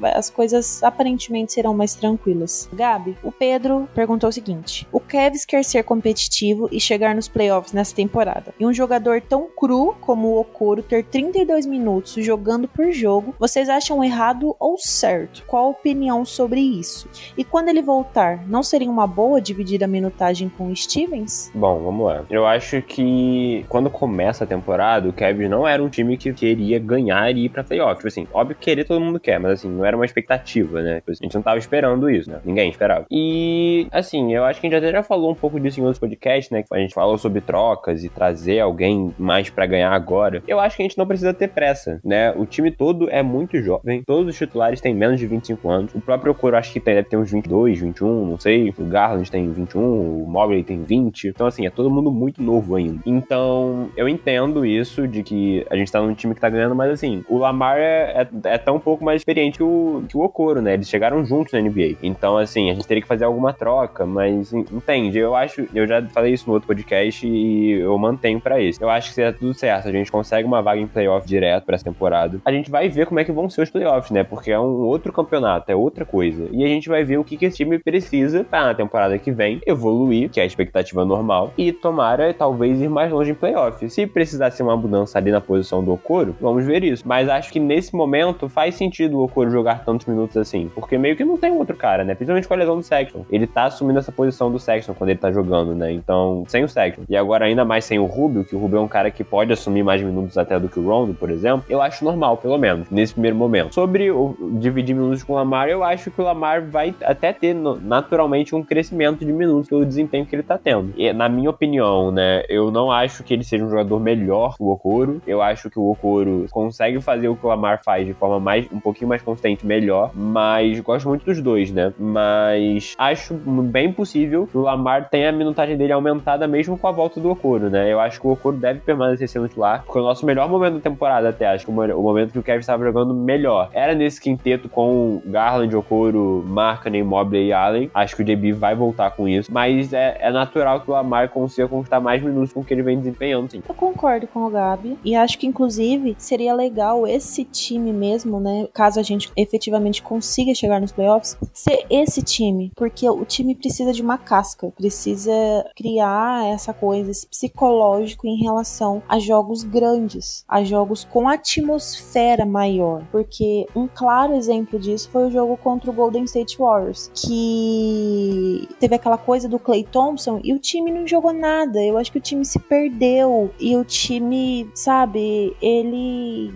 as coisas aparentemente serão mais tranquilas. Gabi, o Pedro perguntou o seguinte: o Kevs quer ser competitivo e chegar nos playoffs nessa temporada. E um jogador tão cru como o Okoro ter 32 minutos jogando por jogo, vocês acham errado ou certo? Qual a opinião sobre isso? E quando ele voltar, não seria uma boa dividir a minutagem com o Stevens? Bom, vamos lá. Eu acho que quando começa a temporada, o Kevin não era um time que queria ganhar e ir pra playoff. Tipo assim, óbvio que querer todo mundo quer, mas assim, não era uma expectativa, né? Tipo a gente não tava esperando isso, né? Ninguém esperava. E, assim, eu acho que a gente até já falou um pouco disso em outros podcasts, né? A gente falou sobre trocas e trazer alguém mais para ganhar agora. Eu acho que a gente não precisa ter pressa, né? O time todo é muito jovem, todos os titulares têm menos de 25 anos. O próprio Okoro acho que tem, deve ter uns 22, 21, não sei. O Garland tem 21, o Mobley tem 20. Então, assim, é todo mundo muito novo ainda. Então, eu entendo isso de que a gente tá num time que tá ganhando, mas assim, o Lamar é, é, é tão pouco mais experiente que o, que o Okoro, né? Eles chegaram juntos na NBA. Então, assim, a gente teria que fazer alguma troca, mas entende, eu acho, eu já falei isso no outro podcast e eu mantenho para isso. Eu acho que se der tudo certo, a gente consegue uma vaga em playoff direto para essa temporada. A gente vai ver como é que vão ser os playoffs, né? Porque é um outro campeonato, é outra coisa. E a gente vai ver o que, que esse time precisa para na temporada que vem evoluir, que é a expectativa normal, e tomara talvez ir mais longe em playoff. Se precisar ser uma mudança ali na posição do Okoro, vamos ver isso. Mas acho que nesse momento faz sentido o Okoro jogar tantos minutos assim, porque meio que não tem outro cara, né? Principalmente com a lesão do Sexton. Ele tá assumindo essa posição do Sexton quando ele tá jogando, né? Então, sem o Sexton. E agora ainda mais sem o Rubio, que o Rubio é um cara que pode assumir mais minutos até do que o Rondo, por exemplo. Eu acho normal, pelo menos, nesse primeiro momento. Sobre o dividir minutos com o Lamar, eu acho que o Lamar vai até ter naturalmente um crescimento de minutos pelo desempenho que ele tá tendo. E, na minha opinião, né, eu não acho que ele seja um jogador melhor que o Okoro. Eu acho que o Okoro consegue fazer o que o Lamar faz de forma mais um pouquinho mais consistente, melhor, mas gosto muito dos dois, né? Mas acho bem possível que o Lamar tenha a minutagem dele aumentada mesmo com a volta do Okoro, né? Eu acho que o Okoro deve permanecer sendo titular, porque o nosso melhor momento da temporada até, acho que o momento que o Kevin estava jogando melhor era nesse quinteto com Garland, Okoro, Markkanen, Mobley e Allen. Acho que o JB vai voltar com isso, mas é, é natural que o Lamar consiga conquistar mais minutos com o que ele vem desempenhando, sim. Eu concordo com o Gabi e acho que inclusive seria legal esse time mesmo, né, caso a gente efetivamente consiga chegar nos playoffs, ser esse time, porque o time precisa de uma casca, precisa criar essa coisa, esse psicológico em relação a jogos grandes, a jogos com atmosfera maior, porque um claro exemplo disso foi o jogo contra o Golden State Warriors, que teve aquela coisa do Clay Thompson e o time não jogou nada. Eu acho que o time se perdeu e o time, sabe, ele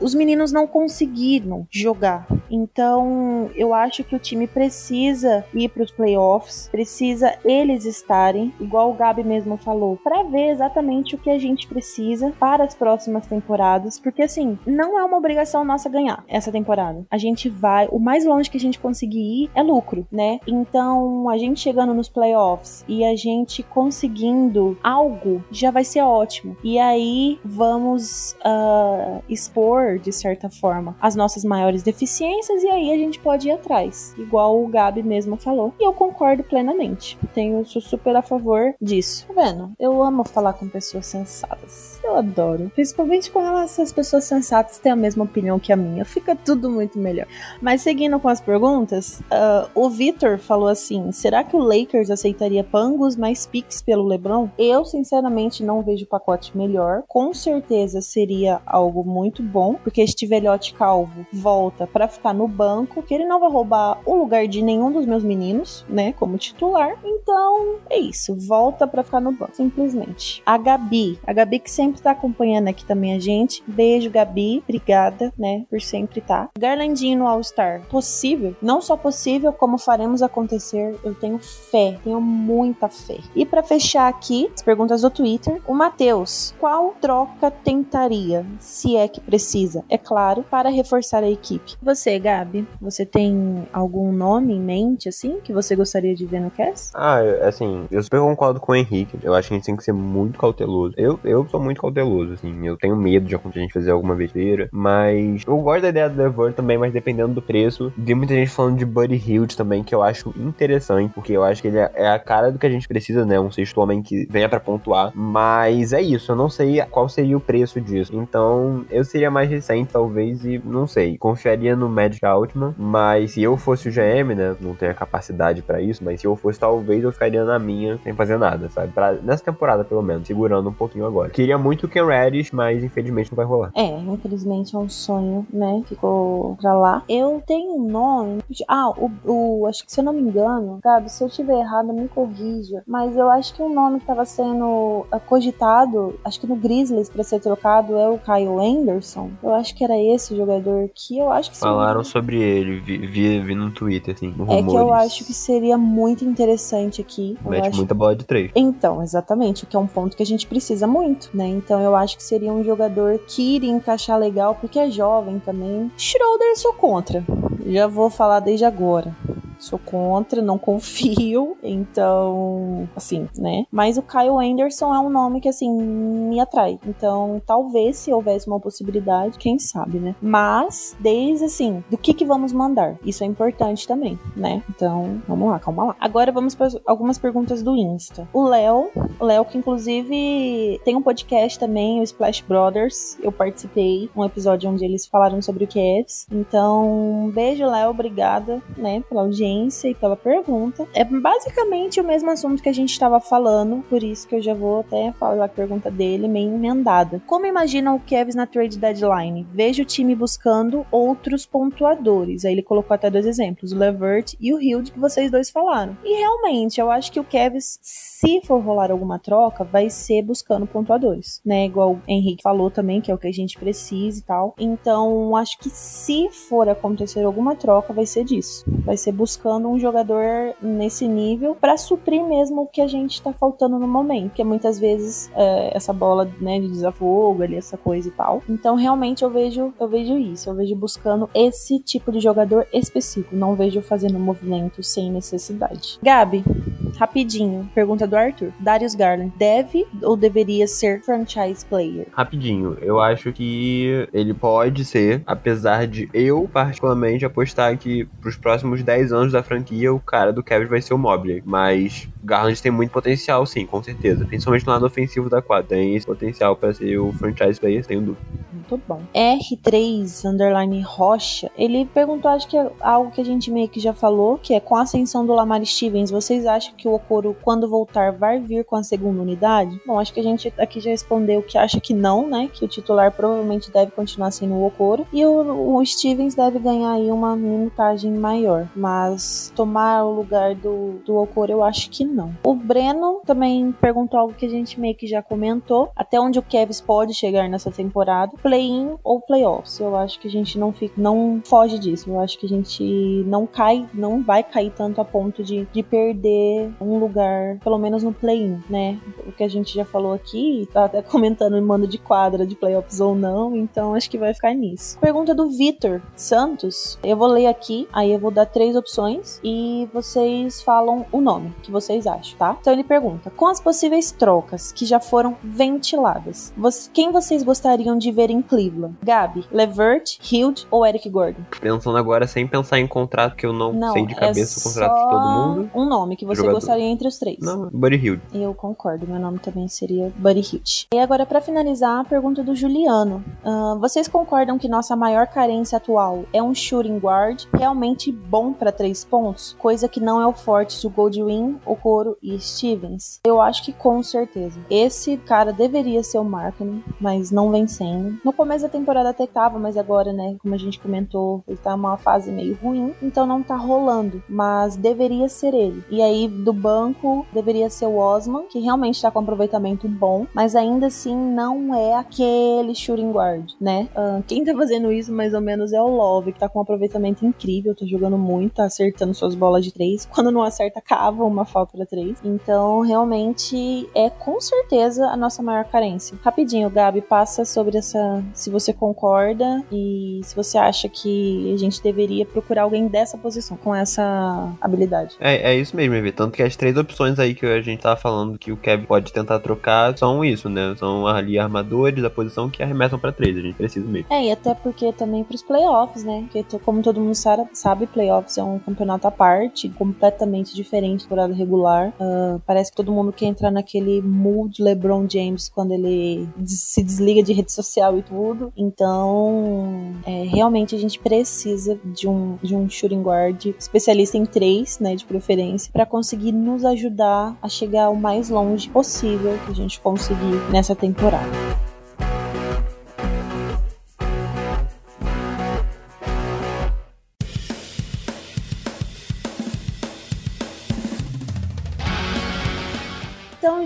os meninos não conseguiram jogar Então, eu acho que o time precisa ir para os playoffs, precisa eles estarem, igual o Gabi mesmo falou, para ver exatamente o que a gente precisa para as próximas temporadas, porque assim, não é uma obrigação nossa ganhar essa temporada. A gente vai, o mais longe que a gente conseguir ir é lucro, né? Então, a gente chegando nos playoffs e a gente conseguindo algo já vai ser ótimo. E aí vamos uh, expor, de certa forma, as nossas maiores deficiências e aí a gente pode ir atrás, igual o Gabi mesmo falou. E eu concordo plenamente. Tenho, sou super a favor disso. Tá vendo? Eu amo falar com pessoas sensatas. Eu adoro. Principalmente com elas, as pessoas sensatas têm a mesma opinião que a minha. Fica tudo muito melhor. Mas seguindo com as perguntas, uh, o Vitor falou assim: será que o Lakers aceitaria Pangos mais Pix pelo LeBron? Eu, sinceramente, não vejo pacote melhor. Com certeza seria algo muito bom, porque este velhote calvo volta para ficar no banco, que ele não vai roubar o lugar de nenhum dos meus meninos, né, como titular. Então, é isso, volta para ficar no banco, simplesmente. A Gabi, a Gabi que sempre tá acompanhando aqui também a gente. Beijo, Gabi, obrigada, né, por sempre. Tá. Garlandinho no All-Star, possível? Não só possível, como faremos acontecer. Eu tenho fé, tenho muita fé. E para fechar aqui, as perguntas do Twitter, o Matheus, qual troca tentaria, se é que precisa? É claro, para reforçar a equipe. Você, Gabi, você tem algum nome em mente, assim, que você gostaria de ver no cast? Ah, assim, eu super concordo com o Henrique. Eu acho que a gente tem que ser muito cauteloso. Eu, eu sou muito cauteloso, assim. Eu tenho medo de a gente fazer alguma besteira. Mas eu gosto da ideia do Levert também, mas dependendo do preço. Tem muita gente falando de Buddy Hield também, que eu acho interessante, porque eu acho que ele é a cara do que a gente precisa, né? Um sexto homem que venha para pontuar. Mas é isso, eu não sei qual seria o preço disso. Então, eu seria mais recente, talvez, e não sei. Confiaria no Magic Altman, mas se eu fosse o GM, né? Não tenho a capacidade para isso, mas se eu fosse, talvez eu ficaria na minha, sem fazer nada, sabe? Pra, nessa temporada, pelo menos, segurando um pouquinho agora. Queria muito o Ken Reddish, mas infelizmente não vai rolar. É, infelizmente é um sonho, né? Ficou pra lá. Eu tenho um nome. Ah, o, o acho que se eu não me engano, Gabi, se eu tiver errado, me corrija. Mas eu acho que o nome que tava sendo ah, cogitado, acho que no Grizzlies para ser trocado é o Kyle Anderson. Eu acho que era esse jogador que eu acho que falaram sobre ele, vi, vi, vi no Twitter assim, no É que eu acho que seria muito interessante aqui. Mete acho... muita bola de três. Então, exatamente, o que é um ponto que a gente precisa muito, né? Então eu acho que seria um jogador que iria encaixar legal porque é jovem também. Schroeder sou contra. Já vou falar desde agora sou contra, não confio, então, assim, né? Mas o Kyle Anderson é um nome que, assim, me atrai. Então, talvez se houvesse uma possibilidade, quem sabe, né? Mas, desde assim, do que que vamos mandar? Isso é importante também, né? Então, vamos lá, calma lá. Agora vamos para algumas perguntas do Insta. O Léo, Léo que inclusive tem um podcast também, o Splash Brothers. Eu participei, um episódio onde eles falaram sobre o Cavs. Então, beijo, Léo, obrigada, né, pela audiência e pela pergunta. É basicamente o mesmo assunto que a gente estava falando, por isso que eu já vou até falar a pergunta dele meio emendada. Como imagina o Kevs na trade deadline? Vejo o time buscando outros pontuadores. Aí ele colocou até dois exemplos, o Levert e o Hild que vocês dois falaram. E realmente, eu acho que o Kevs, se for rolar alguma troca, vai ser buscando pontuadores, né? Igual o Henrique falou também, que é o que a gente precisa e tal. Então, acho que se for acontecer alguma troca, vai ser disso. Vai ser buscando buscando um jogador nesse nível para suprir mesmo o que a gente tá faltando no momento, que é muitas vezes é, essa bola né, de desafogo ali, essa coisa e tal. Então realmente eu vejo, eu vejo isso, eu vejo buscando esse tipo de jogador específico, não vejo fazendo movimento sem necessidade. Gabi, rapidinho, pergunta do Arthur. Darius Garland deve ou deveria ser franchise player? Rapidinho, eu acho que ele pode ser, apesar de eu particularmente apostar que pros próximos 10 anos da franquia, o cara do Cavs vai ser o Mobley. Mas Garland tem muito potencial, sim, com certeza. Principalmente no lado ofensivo da quadra. Tem esse potencial para ser o franchise player, tenho dúvida. Muito bom. R3 underline Rocha, ele perguntou, acho que é algo que a gente meio que já falou, que é com a ascensão do Lamar Stevens, vocês acham que o Okoro, quando voltar, vai vir com a segunda unidade? Bom, acho que a gente aqui já respondeu que acha que não, né? Que o titular provavelmente deve continuar sendo o Okoro. E o, o Stevens deve ganhar aí uma minutagem maior. Mas tomar o lugar do, do Okoro eu acho que não. O Breno também perguntou algo que a gente meio que já comentou, até onde o Kevs pode chegar nessa temporada. play-in ou playoffs. Eu acho que a gente não fica, não foge disso. Eu acho que a gente não cai, não vai cair tanto a ponto de, de perder um lugar, pelo menos no play-in, né? O que a gente já falou aqui, tá até comentando em mando de quadra de playoffs ou não, então acho que vai ficar nisso. Pergunta do Vitor Santos. Eu vou ler aqui, aí eu vou dar três opções e vocês falam o nome que vocês acham, tá? Então ele pergunta: com as possíveis trocas que já foram ventiladas, quem vocês gostariam de ver em Cleveland? Gabi, Levert, Hild ou Eric Gordon? Pensando agora sem pensar em contrato, que eu não, não sei de cabeça é o contrato de todo mundo. Um nome que você jogador. gostaria entre os três. Não, Buddy Hield. Eu concordo, meu nome também seria Buddy Hield. E agora, para finalizar, a pergunta do Juliano. Uh, vocês concordam que nossa maior carência atual é um shooting guard realmente bom para três pontos? Coisa que não é o forte do Goldwyn, Okoro e Stevens? Eu acho que com certeza. Esse cara deveria ser o marketing, mas não vem sendo. No começo da temporada até tava, mas agora, né, como a gente comentou, ele tá numa fase meio ruim, então não tá rolando. Mas deveria ser ele. E aí, do banco, deveria ser o Osman, que realmente tá com aproveitamento bom, mas ainda assim não é aquele shooting guard, né? Uh, quem tá fazendo isso mais ou menos é o Love, que tá com aproveitamento incrível, tá jogando muito, tá acertando suas bolas de três. Quando não acerta, cava uma falta para três. Então, realmente é com certeza a nossa maior carência. Rapidinho, Gabi, passa sobre essa. Se você concorda e se você acha que a gente deveria procurar alguém dessa posição, com essa habilidade. É, é isso mesmo, Evê. Tanto que as três opções aí que a gente tava falando que o Kevin pode tentar trocar são isso, né? São ali armadores da posição que arremessam para três. A gente precisa mesmo. É, e até porque também pros playoffs, né? Porque, como todo mundo sabe, playoffs é um campeonato à parte, completamente diferente da temporada regular. Uh, parece que todo mundo quer entrar naquele mood LeBron James quando ele se desliga de rede social e tudo. Então, é, realmente a gente precisa de um, de um shooting guard especialista em três, né, de preferência, para conseguir nos ajudar a chegar o mais longe possível que a gente conseguir nessa temporada.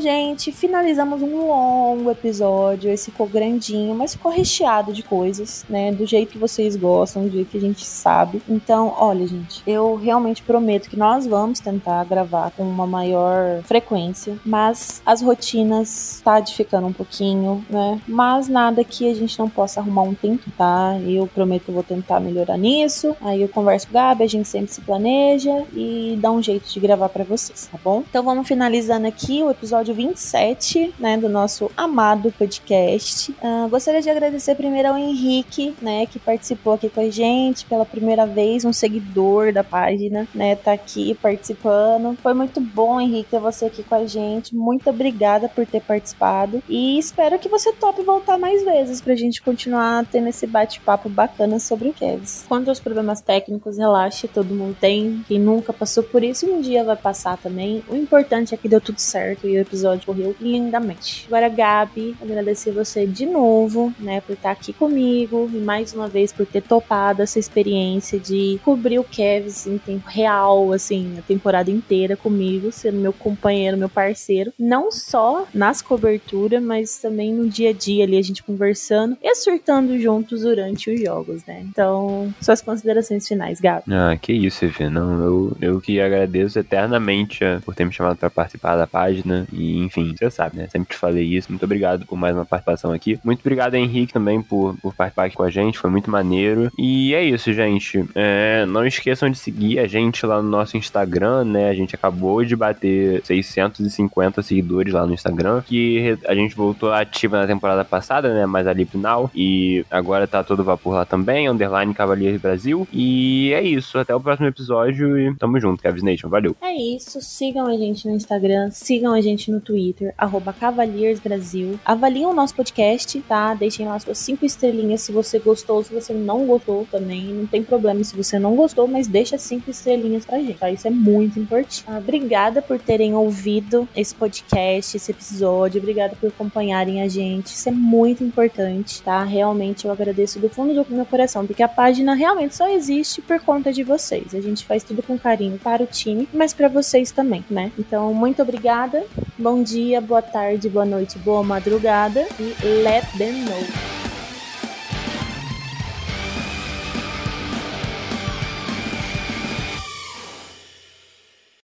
Gente, finalizamos um longo episódio. Esse ficou grandinho, mas ficou recheado de coisas, né? Do jeito que vocês gostam, do jeito que a gente sabe. Então, olha, gente, eu realmente prometo que nós vamos tentar gravar com uma maior frequência, mas as rotinas tá ficando um pouquinho, né? Mas nada que a gente não possa arrumar um tempo, tá? Eu prometo que vou tentar melhorar nisso. Aí eu converso com o Gabi, a gente sempre se planeja e dá um jeito de gravar para vocês, tá bom? Então vamos finalizando aqui o episódio episódio 27, né, do nosso amado podcast. Uh, gostaria de agradecer primeiro ao Henrique, né, que participou aqui com a gente pela primeira vez, um seguidor da página, né, tá aqui participando. Foi muito bom, Henrique, ter você aqui com a gente. Muito obrigada por ter participado e espero que você tope voltar mais vezes pra gente continuar tendo esse bate-papo bacana sobre o Kevs. Quanto aos problemas técnicos, relaxe, todo mundo tem. Quem nunca passou por isso, um dia vai passar também. O importante é que deu tudo certo e o episódio episódio correu lindamente. Agora, Gabi, agradecer você de novo, né, por estar aqui comigo e mais uma vez por ter topado essa experiência de cobrir o Kevs em tempo real, assim, a temporada inteira comigo, sendo meu companheiro, meu parceiro, não só nas coberturas, mas também no dia a dia ali, a gente conversando e surtando juntos durante os jogos, né? Então, suas considerações finais, Gabi. Ah, que isso, Evê. Não, eu, eu que agradeço eternamente eh, por ter me chamado para participar da página e enfim, você sabe, né? Sempre te falei isso. Muito obrigado por mais uma participação aqui. Muito obrigado, Henrique, também por, por participar aqui com a gente. Foi muito maneiro. E é isso, gente. É, não esqueçam de seguir a gente lá no nosso Instagram, né? A gente acabou de bater 650 seguidores lá no Instagram. Que a gente voltou ativa na temporada passada, né? Mais ali final. E agora tá todo vapor lá também. Underline Cavaliers Brasil. E é isso. Até o próximo episódio. E tamo junto, Kevin Nation. Valeu. É isso. Sigam a gente no Instagram. Sigam a gente no Twitter, arroba. Avaliem o nosso podcast, tá? Deixem lá suas cinco estrelinhas se você gostou, se você não gostou também. Não tem problema se você não gostou, mas deixa cinco estrelinhas pra gente, tá? Isso é muito importante. Ah, obrigada por terem ouvido esse podcast, esse episódio. Obrigada por acompanharem a gente. Isso é muito importante, tá? Realmente eu agradeço do fundo do meu coração, porque a página realmente só existe por conta de vocês. A gente faz tudo com carinho para o time, mas para vocês também, né? Então, muito obrigada. Bom dia, boa tarde, boa noite, boa madrugada e let them know.